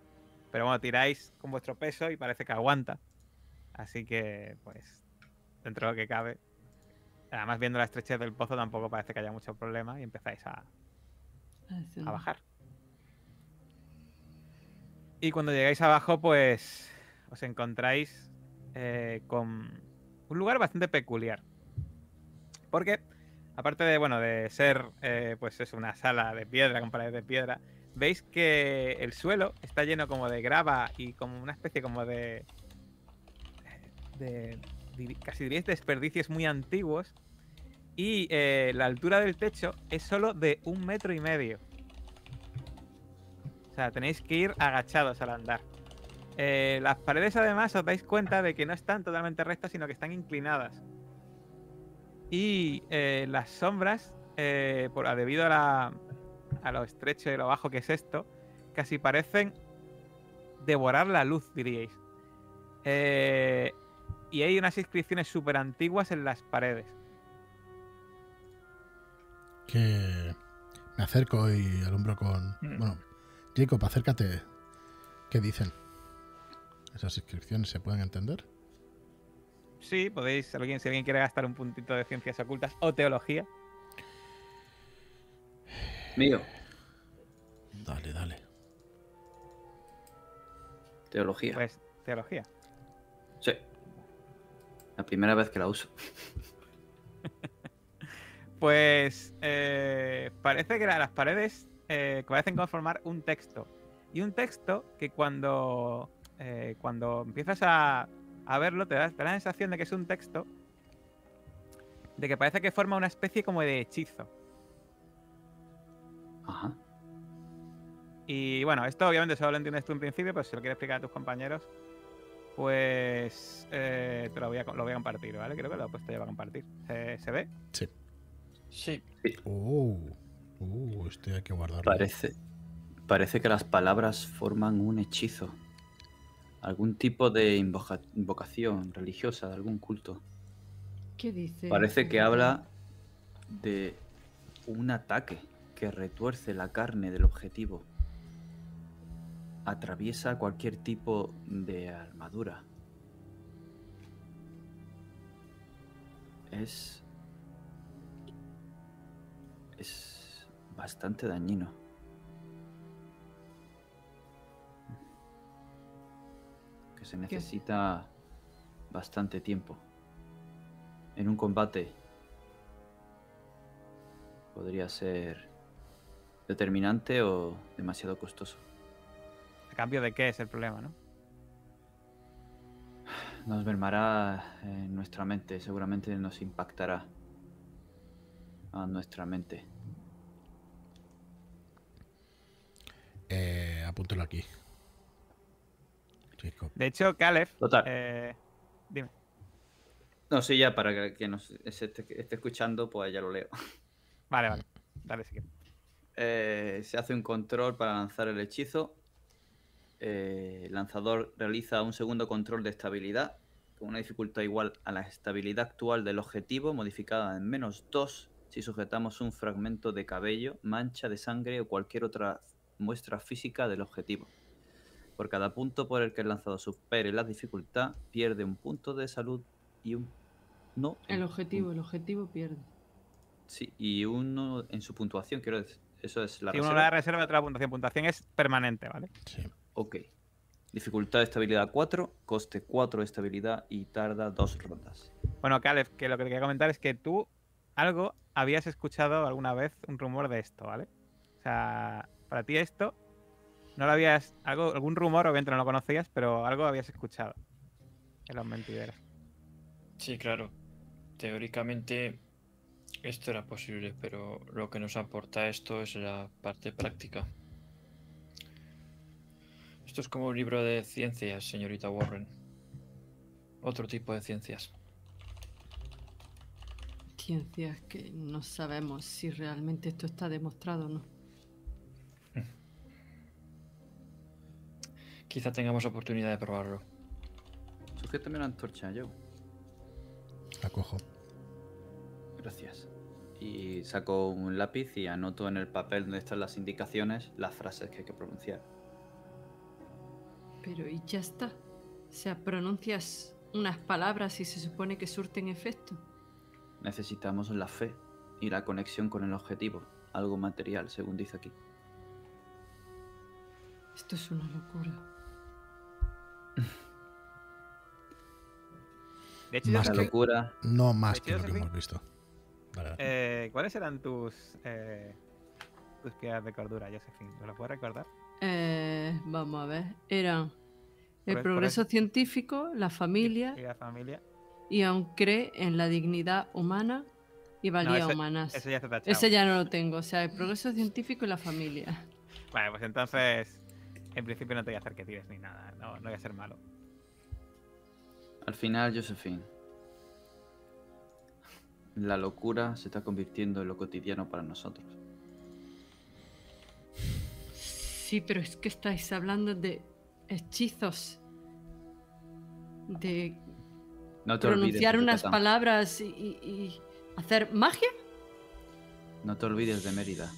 pero bueno, tiráis con vuestro peso y parece que aguanta. Así que, pues, dentro de lo que cabe. Además, viendo la estrechez del pozo, tampoco parece que haya mucho problema y empezáis a, a bajar. Y cuando llegáis abajo, pues os encontráis eh, con un lugar bastante peculiar. Porque, aparte de, bueno, de ser, eh, pues es una sala de piedra con paredes de piedra, veis que el suelo está lleno como de grava y como una especie como de... de casi diríais desperdicios muy antiguos. Y eh, la altura del techo es solo de un metro y medio. O sea, tenéis que ir agachados al andar. Eh, las paredes además os dais cuenta de que no están totalmente rectas, sino que están inclinadas. Y eh, las sombras, eh, por, debido a, la- a lo estrecho y lo bajo que es esto, casi parecen devorar la luz, diríais. Eh, y hay unas inscripciones súper antiguas en las paredes. Que me acerco y alumbro con. Mm. Bueno, Jacob, acércate. ¿Qué dicen? ¿Esas inscripciones se pueden entender? Sí, podéis, alguien, si alguien quiere gastar un puntito de ciencias ocultas o teología, Mío, Dale, dale. teología. pues teología. Sí. La primera vez que la uso. Pues eh, parece que la- las paredes eh, parecen conformar un texto. Y un texto que cuando, eh, cuando empiezas a, a verlo te da, te da la sensación de que es un texto de que parece que forma una especie como de hechizo. Ajá. Y bueno, esto obviamente solo lo entiendes tú en principio, pero si lo quieres explicar a tus compañeros, pues eh, te lo voy, a, lo voy a compartir, ¿vale? Creo que lo he puesto ya para compartir. ¿Se, se ve? Sí. Sí, Oh, uh, este hay que guardarlo. Parece. Parece que las palabras forman un hechizo. Algún tipo de invoca- invocación religiosa, de algún culto. ¿Qué dice? Parece que habla de un ataque que retuerce la carne del objetivo. Atraviesa cualquier tipo de armadura. Es... Es bastante dañino. Se necesita bastante tiempo. En un combate podría ser determinante o demasiado costoso. ¿A cambio de qué es el problema, no? Nos mermará en nuestra mente, seguramente nos impactará a nuestra mente. Eh, apúntelo aquí. De hecho, Caleb. Total. eh, dime. No, sí, ya para que, que nos esté, esté escuchando, pues ya lo leo. Vale, vale. Dale, si quieres. Eh, se hace un control para lanzar el hechizo. Eh, el lanzador realiza un segundo control de estabilidad con una dificultad igual a la estabilidad actual del objetivo, modificada en menos 2 si sujetamos un fragmento de cabello, mancha de sangre o cualquier otra muestra física del objetivo. Por cada punto por el que el lanzador supere la dificultad, pierde un punto de salud y un... No, El un- objetivo, el objetivo pierde. Sí, y uno en su puntuación, quiero decir. Eso es la Si uno reserva. la reserva, otra la puntuación. Puntuación es permanente, ¿vale? Sí. Ok. Dificultad de estabilidad 4, coste 4 de estabilidad y tarda 2 rondas. Bueno, Caleb, que lo que te quería comentar es que tú algo habías escuchado alguna vez un rumor de esto, ¿vale? O sea, para ti esto no lo habías. Algo, algún rumor, obviamente no lo conocías, pero algo habías escuchado en los mentideros. Sí, claro. Teóricamente esto era posible, pero lo que nos aporta esto es la parte práctica. Esto es como un libro de ciencias, señorita Warren. Otro tipo de ciencias. Ciencias que no sabemos si realmente esto está demostrado o no. Quizá tengamos oportunidad de probarlo. Sujétame la antorcha, yo. La cojo. Gracias. Y saco un lápiz y anoto en el papel donde están las indicaciones las frases que hay que pronunciar. Pero y ya está. O sea, pronuncias unas palabras y se supone que surten efecto. Necesitamos la fe y la conexión con el objetivo. Algo material, según dice aquí. Esto es una locura. De hecho, Más que- locura. No más De que hecho, lo que hemos visto. Vale, eh, ¿cuáles eran tus eh, tus piedras de cordura, Josephine? ¿Me lo puedes recordar? Eh, vamos a ver. Eran el por progreso eso- científico, la familia Y la familia. y aún cree en la dignidad humana y valía ese- humanas. Ese ya está. Ese ya no lo tengo. O sea, el progreso científico y la familia. Vale, pues entonces. En principio no te voy a hacer que tires ni nada. No, no voy a ser malo. Al final, Josephine. La locura se está convirtiendo en lo cotidiano para nosotros. Sí, pero es que estáis hablando de hechizos. De No te olvides. pronunciar unas palabras y, y- y hacer magia. No te olvides de Mérida.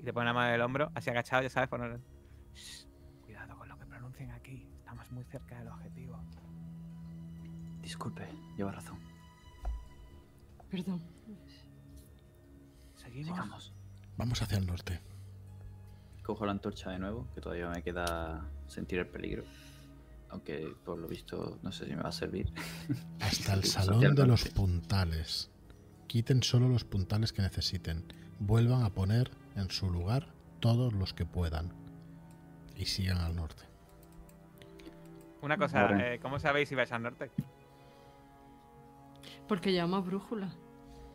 Y te pone la mano en el hombro, así agachado, ya sabes, poner. Shh, Cuidado con lo que pronuncien aquí. Estamos muy cerca del objetivo. Disculpe, lleva razón. Perdón. Seguimos. Sigamos. Vamos hacia el norte. Cojo la antorcha de nuevo, que todavía me queda sentir el peligro. Aunque por lo visto no sé si me va a servir. Hasta el salón de los puntales. Quiten solo los puntales que necesiten. Vuelvan a poner en su lugar todos los que puedan. Y sigan al norte. Una cosa, eh, ¿cómo sabéis si vais al norte? Porque llevamos brújula.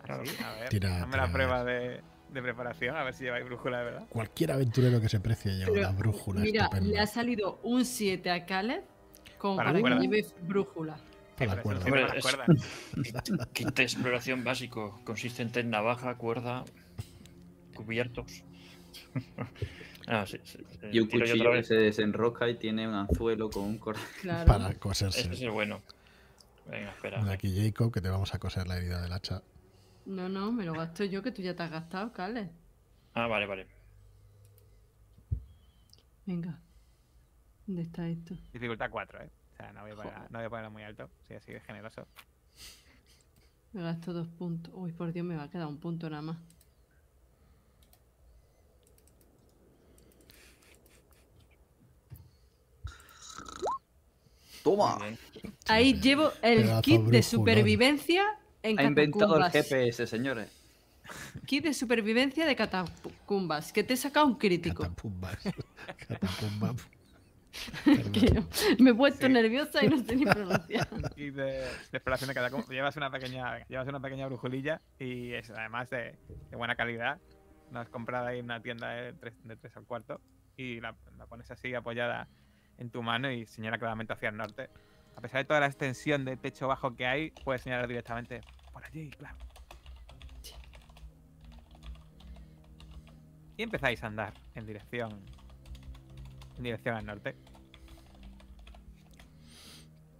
Así, a ver, Tira- dame la prueba de, de preparación, a ver si lleváis brújula de verdad. Cualquier aventurero que se precie lleva Pero, una brújula Mira, estupenda. le ha salido un 7 a Caleb como Para para, la que lleve brújula. Para la Sí, cuerda. Hombre, es-. Kit de exploración básico, consistente en navaja, cuerda, cubiertos. Ah, sí. sí, sí, Y un tiro cuchillo otra que vez. se desenrosca y tiene un anzuelo con un corte. Claro. Para coserse. es el bueno. Venga, espera. De aquí, Jacob, que te vamos a coser la herida del hacha. No, no, me lo gasto yo, que tú ya te has gastado, Cale. Ah, vale, vale. Venga. ¿Dónde está esto? Dificultad 4, ¿eh? O sea, no voy a, poner, no voy a ponerlo muy alto. Soy así de generoso. Me gasto dos puntos. Uy, por Dios, me va a quedar un punto nada más. ¡Toma! Ahí llevo el Pedazo kit de supervivencia en Ha inventado el catacumbas. GPS, señores. Kit de supervivencia de catacumbas. Que te he sacado un crítico. Que no- me he puesto Sí. nerviosa y no sé ni pronunciar. Y de, de exploración de catacumba. Llevas una pequeña, llevas una pequeña brujulilla y es además de, de buena calidad. La has comprado ahí en una tienda de 3, de tres al cuarto y la, la pones así apoyada en tu mano y señala claramente hacia el norte. A pesar de toda la extensión de techo bajo que hay, puedes señalar directamente por allí, claro. Y empezáis a andar en dirección en dirección al norte.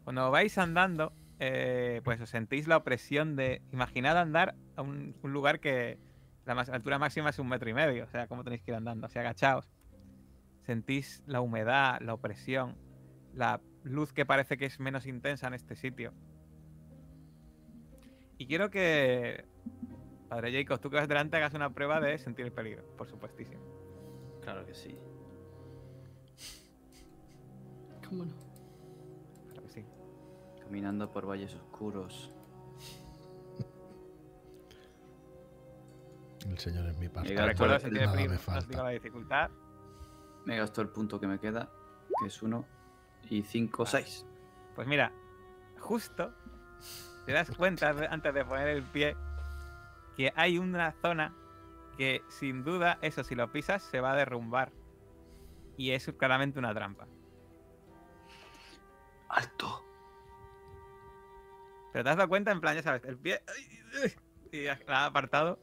Cuando vais andando, eh, pues os sentís la opresión de. Imaginad andar a un, lugar que la altura máxima es un metro y medio. O sea, cómo tenéis que ir andando, así agachaos. Sentís la humedad, la opresión, la luz que parece que es menos intensa en este sitio. Y quiero que. Padre Jacob, tú que vas delante hagas una prueba de sentir el peligro, por supuestísimo. Claro que sí. ¿Cómo no? Claro que sí. Caminando por valles oscuros. El señor es mi pastor. Llega Recuerda sentir el peligro. me No la dificultad. Me gasto el punto que me queda, que es uno. Y cinco, seis. Pues mira, justo te das cuenta antes de poner el pie que hay una zona que sin duda, eso si lo pisas se va a derrumbar. Y es claramente una trampa. ¡Alto! Pero te has dado cuenta en plan, ya sabes, el pie... Y la ha apartado.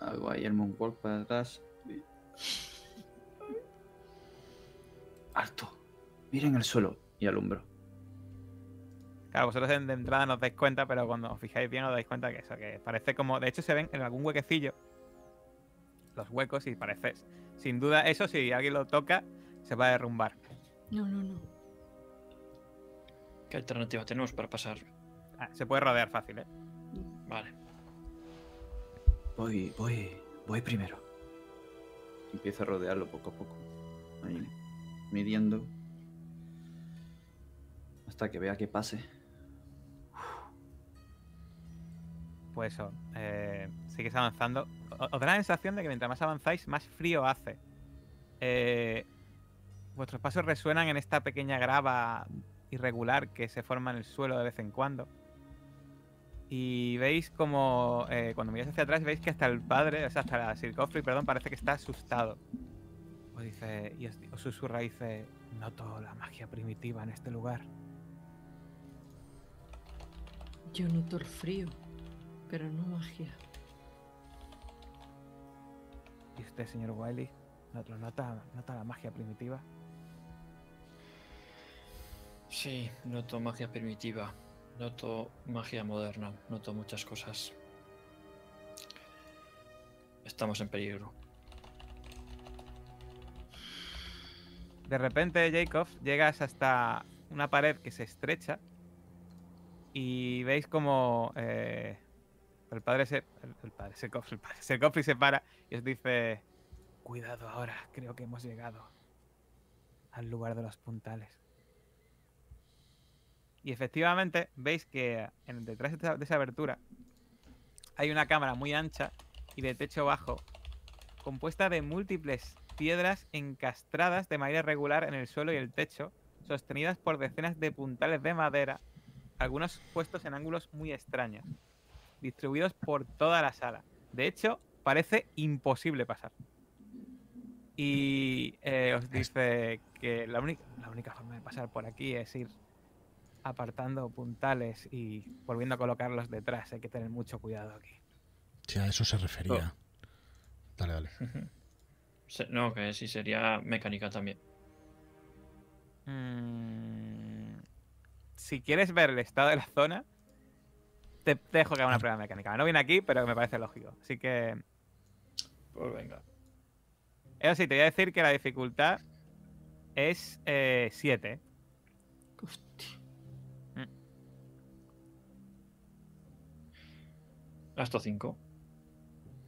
Hago ahí el moonwalk para atrás. ¡Alto! Miren el suelo. Y alumbro. Claro, vosotros de entrada no os dais cuenta, pero cuando os fijáis bien os dais cuenta que eso, que parece como... De hecho se ven en algún huequecillo los huecos y parece... Sin duda eso, si alguien lo toca, se va a derrumbar. No, no, no. ¿Qué alternativa tenemos para pasar? Ah, se puede rodear fácil, ¿eh? Vale. Voy, voy, voy primero. Empiezo a rodearlo poco a poco. Ahí, midiendo. Hasta que vea que pase. Pues eso, eh, sigues avanzando. Os da la sensación de que mientras más avanzáis, más frío hace. Eh, vuestros pasos resuenan en esta pequeña grava irregular que se forma en el suelo de vez en cuando. Y veis como, eh, cuando miráis hacia atrás, veis que hasta el padre, o sea, hasta Sir Godfrey, perdón, parece que está asustado. Os dice, y os, os susurra y dice, noto la magia primitiva en este lugar. Yo noto el frío, pero no magia. ¿Y usted, señor Wiley, ¿no- nota, nota la magia primitiva? Sí, noto magia primitiva. Noto magia moderna. Noto muchas cosas. Estamos en peligro. De repente, Jacob, llegas hasta una pared que se estrecha y veis como eh, el padre se. El, padre, Godfrey, el padre, Sir Godfrey se para y os dice: Cuidado ahora, creo que hemos llegado al lugar de los puntales. Y efectivamente, veis que en, detrás de esa, de esa abertura hay una cámara muy ancha y de techo bajo, compuesta de múltiples piedras encastradas de manera irregular en el suelo y el techo, sostenidas por decenas de puntales de madera, algunos puestos en ángulos muy extraños, distribuidos por toda la sala. De hecho, parece imposible pasar. Y eh, os dice que la única, la única forma de pasar por aquí es ir apartando puntales y volviendo a colocarlos detrás. Hay que tener mucho cuidado aquí. Sí, a eso se refería. Dale, dale. Se- No, que sí sería mecánica también. Mm, si quieres ver el estado de la zona, te, te dejo que haga una prueba mecánica. No viene aquí, pero me parece lógico. Así que, Pues venga. eso sí, te voy a decir que la dificultad es 7. Hostia. Gasto 5.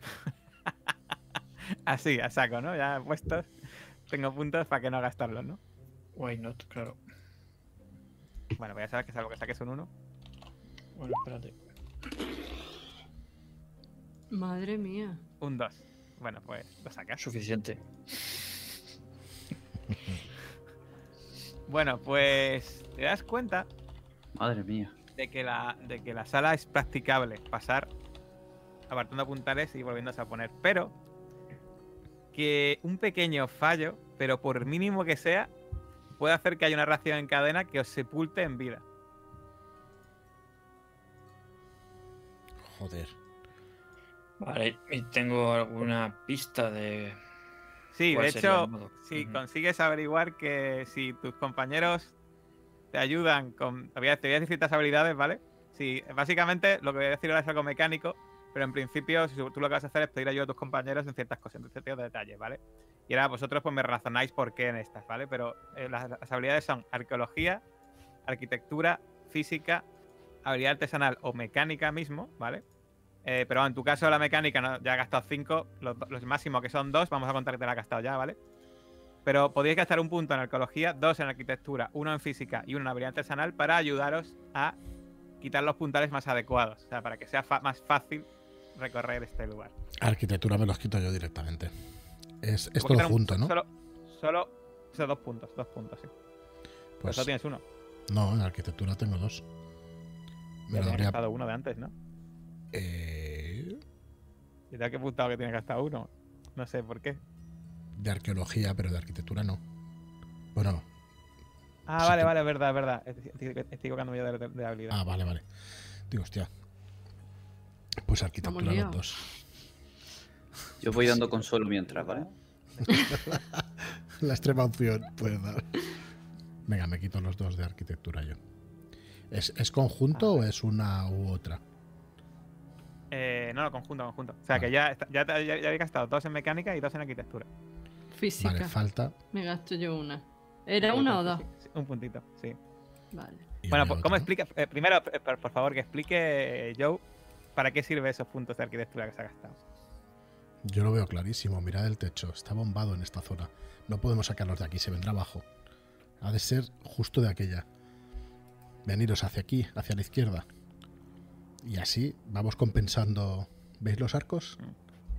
Así, a saco, ¿no? Ya puestos. Tengo puntos para que no gastarlos, ¿no? Why not? Claro. Bueno, voy a saber que salvo que saques un 1. Bueno, espérate. Madre mía. Un 2. Bueno, pues lo sacas. Suficiente. Bueno, pues te das cuenta Madre mía. de que la, de que la sala es practicable. Pasar apartando puntales y volviéndose a poner. Pero que un pequeño fallo, pero por mínimo que sea, puede hacer que haya una reacción en cadena que os sepulte en vida. Joder. Vale, ¿y tengo alguna pista de Sí, de ¿Cuál sería hecho, si consigues averiguar que si tus compañeros te ayudan con. Te voy a, te voy a decir ciertas habilidades, ¿vale? Si, básicamente, lo que voy a decir ahora es algo mecánico, pero en principio, si tú lo que vas a hacer es pedir ayuda a tus compañeros en ciertas cosas, en ciertos detalles, ¿vale? Y ahora vosotros pues me razonáis por qué en estas, ¿vale? Pero eh, las, las habilidades son arqueología, arquitectura, física, habilidad artesanal o mecánica mismo, ¿vale? Eh, pero en tu caso la mecánica no- ya has gastado 5, los, los máximos que son 2, vamos a contar que te la has gastado ya, ¿vale? Pero podéis gastar un punto en arqueología, dos en arquitectura, uno en física y uno en habilidad artesanal para ayudaros a quitar los puntales más adecuados, o sea, para que sea más fácil recorrer este lugar. Arquitectura me los quito yo directamente. Es, es todo un- junto, ¿no? Solo, solo, o sea, dos puntos, dos puntos, sí. Pues solo tienes uno. no, en arquitectura tengo dos. Me lo habría. gastado uno de antes, ¿no? eh, Y te has apuntado que tienes gastado uno. No sé por qué. de arqueología, pero de arquitectura no. Bueno, Ah, vale, te- vale, es verdad, es verdad. Estoy, estoy- estoy yo de- de habilidad. ah, vale, vale. Digo, hostia. Pues arquitectura los dos. Yo voy dando consuelo mientras, ¿vale? La extrema opción puedes dar. Venga, me quito los dos de arquitectura yo. ¿Es, es conjunto o es una u otra? Eh, no, no, conjunto, conjunto. O sea, Vale. que ya, ya, ya, ya habéis gastado dos en mecánica y dos en arquitectura. Física. Vale, falta. Me gasto yo una. ¿Era una o dos? un puntito, sí. Vale. Bueno, había pues, ¿cómo otra. explica? eh, primero, eh, por, por favor, que explique eh, Joe para qué sirve esos puntos de arquitectura que se ha gastado. Yo lo veo clarísimo. Mirad el techo. Está bombado en esta zona. No podemos sacarlos de aquí. Se vendrá abajo. Ha de ser justo de aquella. Veniros hacia aquí, hacia la izquierda. Y así vamos compensando. ¿Veis los arcos?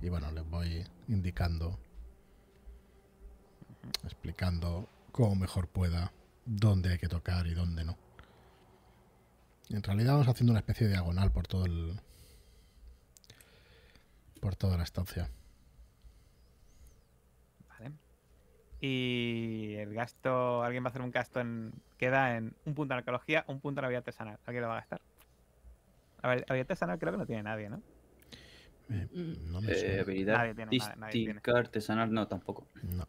Y bueno, les voy indicando, explicando cómo mejor pueda, dónde hay que tocar y dónde no. En realidad vamos haciendo una especie de diagonal por todo el. Por toda la estancia. Vale. Y el gasto, alguien va a hacer un gasto en. Queda en un punto en arqueología, un punto en habilidad artesanal. ¿Alguien lo va a gastar? A ver, habilidad artesanal creo que no tiene nadie, ¿no? Eh, Mm. no me Eh, habilidad Nadie tiene, nadie- nadie tiene. artística, artesanal, no, tampoco. No.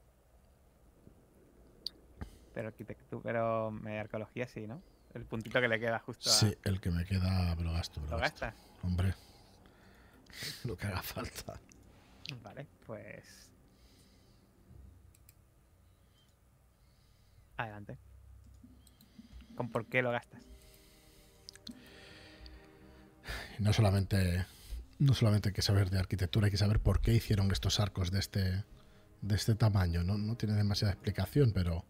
Pero arquitectura, pero eh, arqueología sí, ¿no? El puntito que le queda justo a. Sí, el que me queda me lo gasto. ¿Lo gasto. gastas? Hombre. Lo que haga falta. Vale, pues. Adelante. ¿Con por qué lo gastas? No solamente. No solamente hay que saber de arquitectura, hay que saber por qué hicieron estos arcos de este. de este tamaño. No, no tiene demasiada explicación, pero.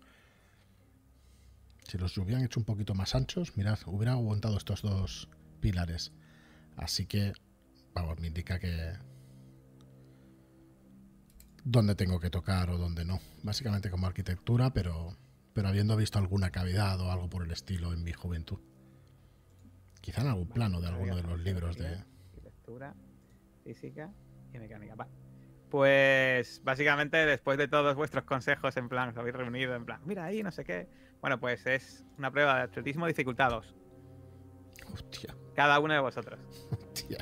Si los hubieran hecho un poquito más anchos, mirad, hubieran aguantado estos dos pilares. Así que, vamos, me indica que. dónde tengo que tocar o dónde no. Básicamente como arquitectura, pero. pero habiendo visto alguna cavidad o algo por el estilo en mi juventud. Quizá en algún plano de alguno de los libros de. Arquitectura, física y mecánica. Pues básicamente después de todos vuestros consejos, en plan, os habéis reunido, en plan, mira ahí, no sé qué. Bueno, pues es una prueba de atletismo dificultad 2. Hostia, Cada uno de vosotros. hostia.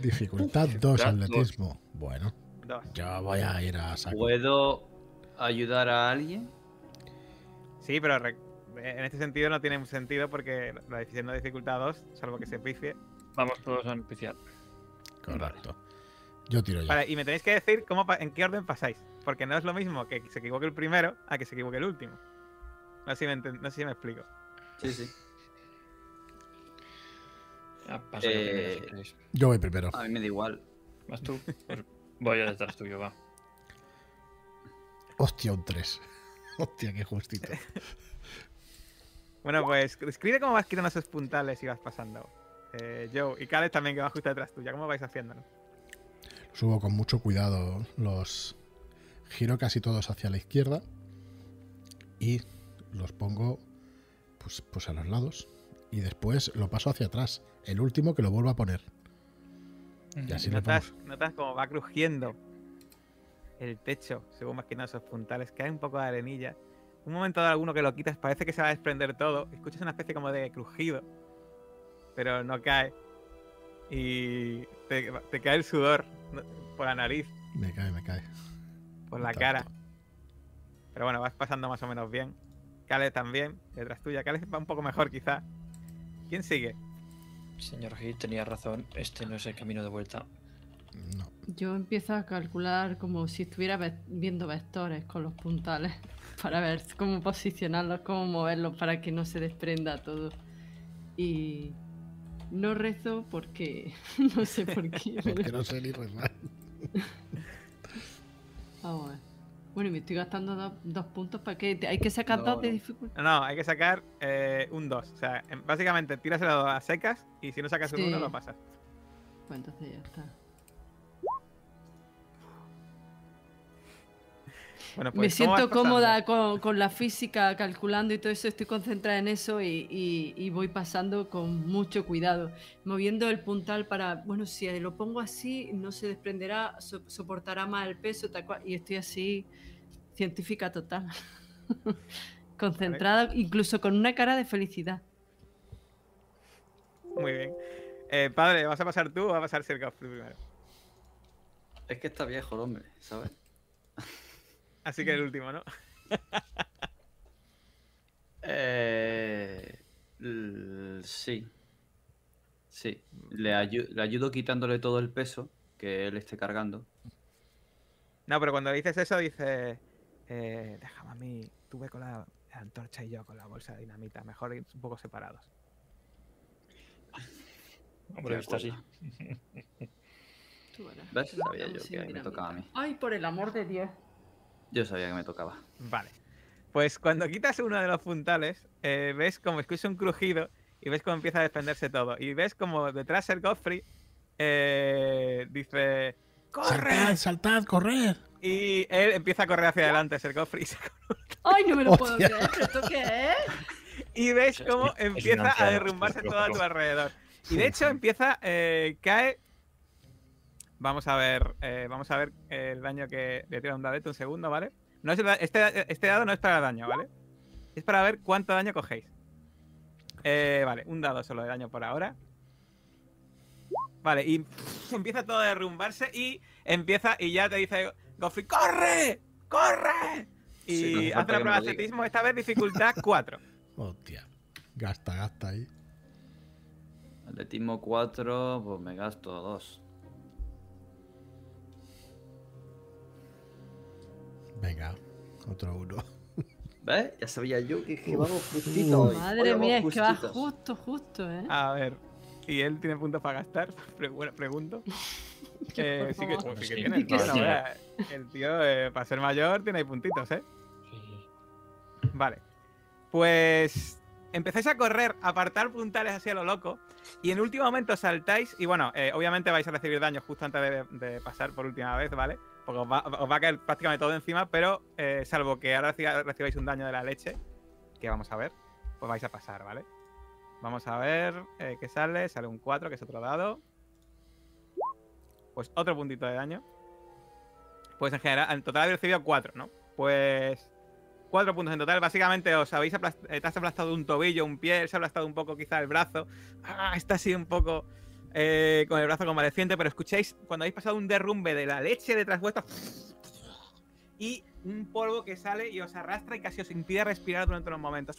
Dificultad 2 Dificultad atletismo. Bueno, Dos. Yo voy a ir a saco. ¿Puedo ayudar a alguien? Sí, pero en este sentido no tiene sentido porque la decisión de dificultad 2, salvo que se pifie. Vamos todos a iniciar. Correcto. Yo tiro ya. Vale, y me tenéis que decir cómo en qué orden pasáis. Porque no es lo mismo que se equivoque el primero a que se equivoque el último. No sé si me, no sé si me explico. Sí, sí. Ah, paso yo primero, Eh, si queréis. Yo voy primero. A mí me da igual. ¿Vas tú? Pues voy a detrás tuyo, va. Hostia, un 3. Hostia, qué justito. Bueno, pues escribe cómo vas quitando esos puntales y vas pasando. Eh, Joe y Khaled también que va justo detrás tuya. ¿Cómo vais haciéndolo? Subo con mucho cuidado los. Giro casi todos hacia la izquierda. Y los pongo pues, pues a los lados. Y después lo paso hacia atrás. El último que lo vuelvo a poner. Y así notas, notas como va crujiendo el techo según vas quitando esos puntales. Cae un poco de arenilla. Un momento dado alguno que lo quitas parece que se va a desprender todo. Escuchas una especie como de crujido. Pero no cae. Y te, te cae el sudor por la nariz, Me cae, me cae. por la cara. Pero bueno, vas pasando más o menos bien. Kale también, detrás tuya. Kale va un poco mejor quizá. ¿Quién sigue? Señor Hill tenía razón, este no es el camino de vuelta. No. Yo empiezo a calcular como si estuviera ve- viendo vectores con los puntales para ver cómo posicionarlos, cómo moverlos para que no se desprenda todo. Y no rezo porque no sé por qué. Porque no sé ni rezar. Vamos a ver. Bueno, y me estoy gastando dos, dos puntos para que hay que sacar No, dos de dificultad. No, hay que sacar eh, un 2. O sea, en- básicamente tiras el a secas y si no sacas un Sí. 1 lo pasas. Pues entonces ya está. Bueno, me pues, ¿cómo vas siento cómoda con, con la física, calculando y todo eso, estoy concentrada en eso y, y- y voy pasando con mucho cuidado, moviendo el puntal para, bueno, si lo pongo así, no se desprenderá, so- soportará más el peso, tal cual, y estoy así, científica total, concentrada, incluso con una cara de felicidad. Muy bien. Eh, padre, ¿vas a pasar tú o va a pasar Godfrey primero? Es que está viejo el hombre, ¿sabes? Así que el último, ¿no? Eh, sí. Sí. Le, ayu- le ayudo quitándole todo el peso que él esté cargando. No, pero cuando dices eso, dices. Eh, déjame a mí. Tú ve con la antorcha y yo con la bolsa de dinamita. Mejor ir un poco separados. Hombre, está así. Tú verás, ¿Ves? Sabía yo que me tocaba a mí. Ay, por el amor de Dios. Yo sabía que me tocaba. Vale. Pues cuando quitas uno de los puntales, eh, ves como escuchas un crujido y ves cómo empieza a desprenderse todo. Y ves como detrás Sir Godfrey eh, dice: ¡Corre! ¡Saltad, saltad, corred! Y él empieza a correr hacia adelante, Sir Godfrey. Ay, no me lo puedo creer, ¿pero esto qué es? Y ves Es- cómo empieza a derrumbarse todo a tu alrededor. Y de hecho empieza, eh, cae. Vamos a ver, eh, vamos a ver el daño que le tira un dadito un segundo, ¿vale? No es el da- este, este dado no es para daño, ¿vale? Es para ver cuánto daño cogéis. Eh, vale, un dado solo de daño por ahora. Vale, y pff, empieza todo a derrumbarse y empieza y ya te dice Goffrey, ¡corre! ¡corre! Y Sí, no hace una prueba de atletismo, esta vez dificultad 4. Hostia. Gasta, gasta ahí. Atletismo 4, pues me gasto 2. Venga, otro uno. ¿Ves? Ya sabía yo que, que vamos justito hoy. Madre Hoy mía, es que va justo, justo, ¿eh? A ver, ¿y él tiene puntos para gastar? Pre- bueno, pregunto. Eh, sí que, sí que Sí, tiene. que no, sí. no, vea, el tío, eh, para ser mayor, tiene ahí puntitos, ¿eh? Sí. Vale. Pues empezáis a correr, a apartar puntales así a lo loco. Y en último momento saltáis. Y bueno, eh, obviamente vais a recibir daño justo antes de, de pasar por última vez, ¿vale? Porque os va, a caer prácticamente todo encima. Pero eh, salvo que ahora recibáis un daño de la leche, que vamos a ver, pues vais a pasar, ¿vale? Vamos a ver eh, qué sale. Sale un 4, que es otro dado. Pues otro puntito de daño. Pues en general, en total habéis recibido 4, ¿no? Pues Cuatro puntos en total. Básicamente os habéis aplast- eh, te has aplastado un tobillo, un pie, se ha aplastado un poco quizá el brazo. Ah, está así un poco eh, con el brazo convaleciente, pero escucháis cuando habéis pasado un derrumbe de la leche detrás vuestro y un polvo que sale y os arrastra y casi os impide respirar durante unos momentos.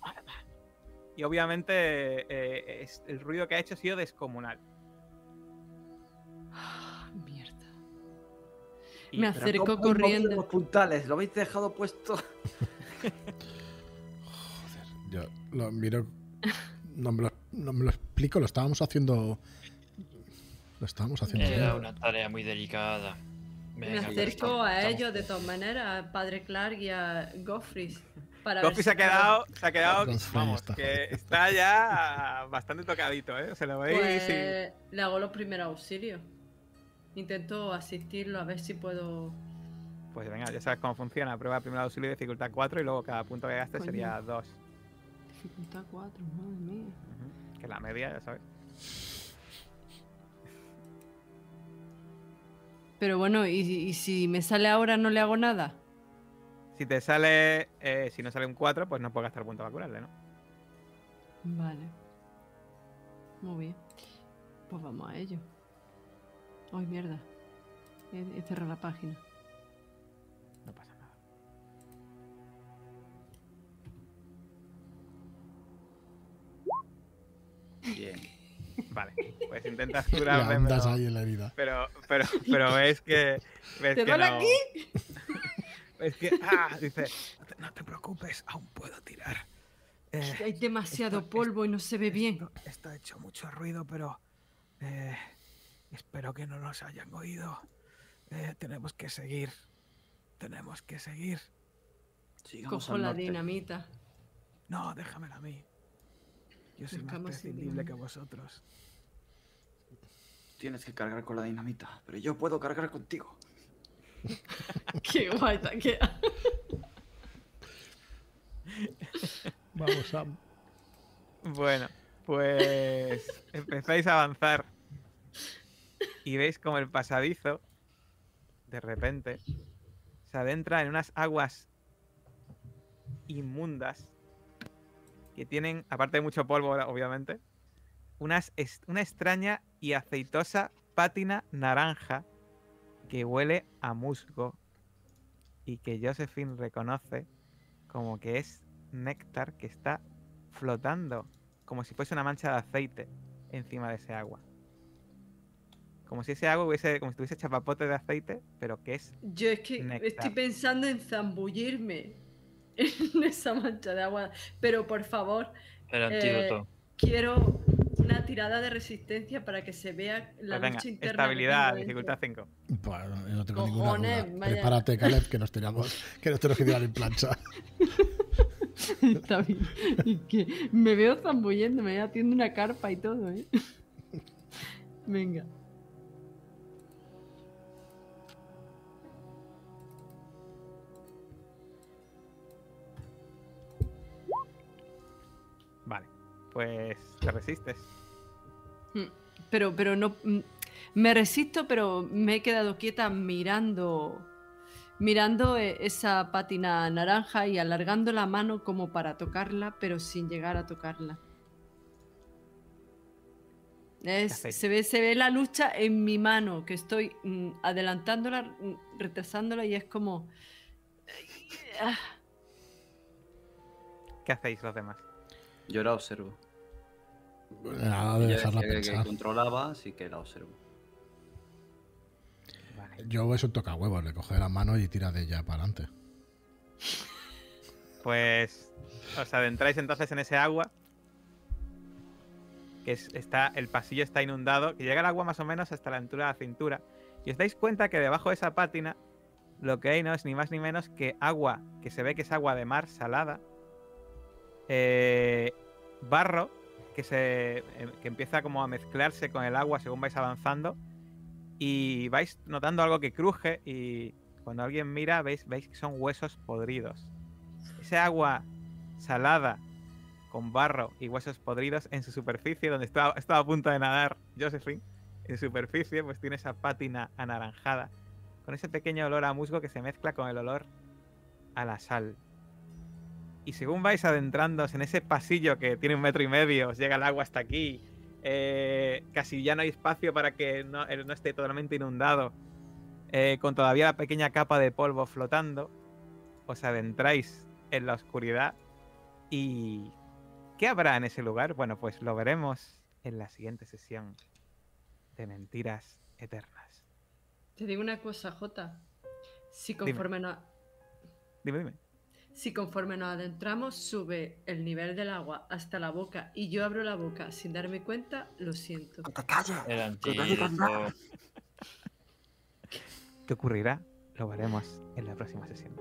Y obviamente eh, es- el ruido que ha hecho ha sido descomunal. Ah, mierda. Y- Me Pero acerco ¿cómo habéis movido corriendo. Los puntales, lo habéis dejado puesto. Yo lo miro. No me lo, no me lo explico, lo estábamos haciendo. Lo estábamos haciendo Era bien. una tarea muy delicada. Me acerco estamos- a estamos- ellos de todas maneras, a Padre Clark y a Goffy ver se ha quedado, se ha quedado, vamos, está que está ya bastante tocadito, ¿eh? Se lo veis Pues y- le hago los primeros auxilios. Intento asistirlo a ver si puedo. Pues venga, ya sabes cómo funciona. Prueba primero auxilio de dificultad 4 y luego cada punto que gastes sería 2. Dificultad 4, madre mía. Que la media, ya sabes. Pero bueno, ¿y, y si me sale ahora no le hago nada? Si te sale, eh, si no sale un 4, pues no puedes gastar punto para curarle, ¿no? Vale. Muy bien. Pues vamos a ello. Ay, mierda. He, he cerrado la página. No pasa nada. Bien. Vale, pues intentas andas pero, ahí en la herida. pero, pero, pero ves que. Ves ¿Te que duele no- aquí? Ves que. Ah, dice. "No te- No te preocupes, aún puedo tirar. Eh, Hay demasiado Esto- polvo y no se ve bien. Esto, esto ha hecho mucho ruido, pero eh, espero que no nos hayan oído. Eh, tenemos que seguir. Tenemos que seguir. Sigamos Cojo la norte. dinamita. No, déjamela a mí. Yo soy más Buscamos prescindible que vosotros. Tienes que cargar con la dinamita, pero yo puedo cargar contigo. Qué guay quedado. Vamos, Sam. Bueno, pues empezáis a avanzar y veis como el pasadizo de repente se adentra en unas aguas inmundas que tienen, aparte de mucho polvo, obviamente, unas una extraña y aceitosa pátina naranja que huele a musgo y que Josephine reconoce como que es néctar que está flotando como si fuese una mancha de aceite encima de ese agua. Como si ese agua hubiese, como si tuviese chapapote de aceite, pero que es Yo es que Néctar. estoy pensando en zambullirme en esa mancha de agua. Pero por favor, El Eh, antídoto. quiero una tirada de resistencia para que se vea la pues venga, lucha interna. estabilidad, dificultad 5. Bueno, no tengo ninguna duda. vaya. Prepárate, Caleb, que nos tiramos, que nos tenemos que tirar en plancha. Está bien. Y que me veo zambullendo, me veo haciendo una carpa y todo, ¿eh? Venga. Vale, pues te resistes. Pero, pero no. mm, Me resisto, pero me he quedado quieta mirando. Mirando eh, esa pátina naranja y alargando la mano como para tocarla, pero sin llegar a tocarla. Es- se, ve, se ve la lucha en mi mano, que estoy mm, adelantándola, mm, retrasándola y es como. ¿Qué hacéis los demás? Yo la observo. Nada de dejarla decía que, que pensar. controlaba, así que la observo. Vale. Yo es un toca huevos, le coge la mano y tira de ella para adelante. Pues os adentráis entonces en ese agua. Que es- está, el pasillo está inundado, que llega el agua más o menos hasta la altura de la cintura. Y os dais cuenta que debajo de esa pátina lo que hay no es ni más ni menos que agua, que se ve que es agua de mar salada. eh, barro, que, se, eh, que empieza como a mezclarse con el agua según vais avanzando. Y vais notando algo que cruje y cuando alguien mira veis, veis que son huesos podridos ese agua salada con barro y huesos podridos en su superficie, donde estaba, estaba a punto de nadar Josephine, en superficie pues tiene esa pátina anaranjada, con ese pequeño olor a musgo que se mezcla con el olor a la sal. Y según vais adentrándoos en ese pasillo que tiene un metro y medio, os llega el agua hasta aquí eh, casi ya no hay espacio para que no, eh, no esté totalmente inundado, eh, con todavía la pequeña capa de polvo flotando, os adentráis en la oscuridad y ¿qué habrá en ese lugar? Bueno, pues lo veremos en la siguiente sesión de Mentiras Eternas. Te digo una cosa, Jota. Si conforme, nos, Dime, dime. Si conforme nos adentramos sube el nivel del agua hasta la boca y yo abro la boca sin darme cuenta, lo siento. ¡Que te calles! El. ¿Qué ocurrirá? Lo veremos en la próxima sesión.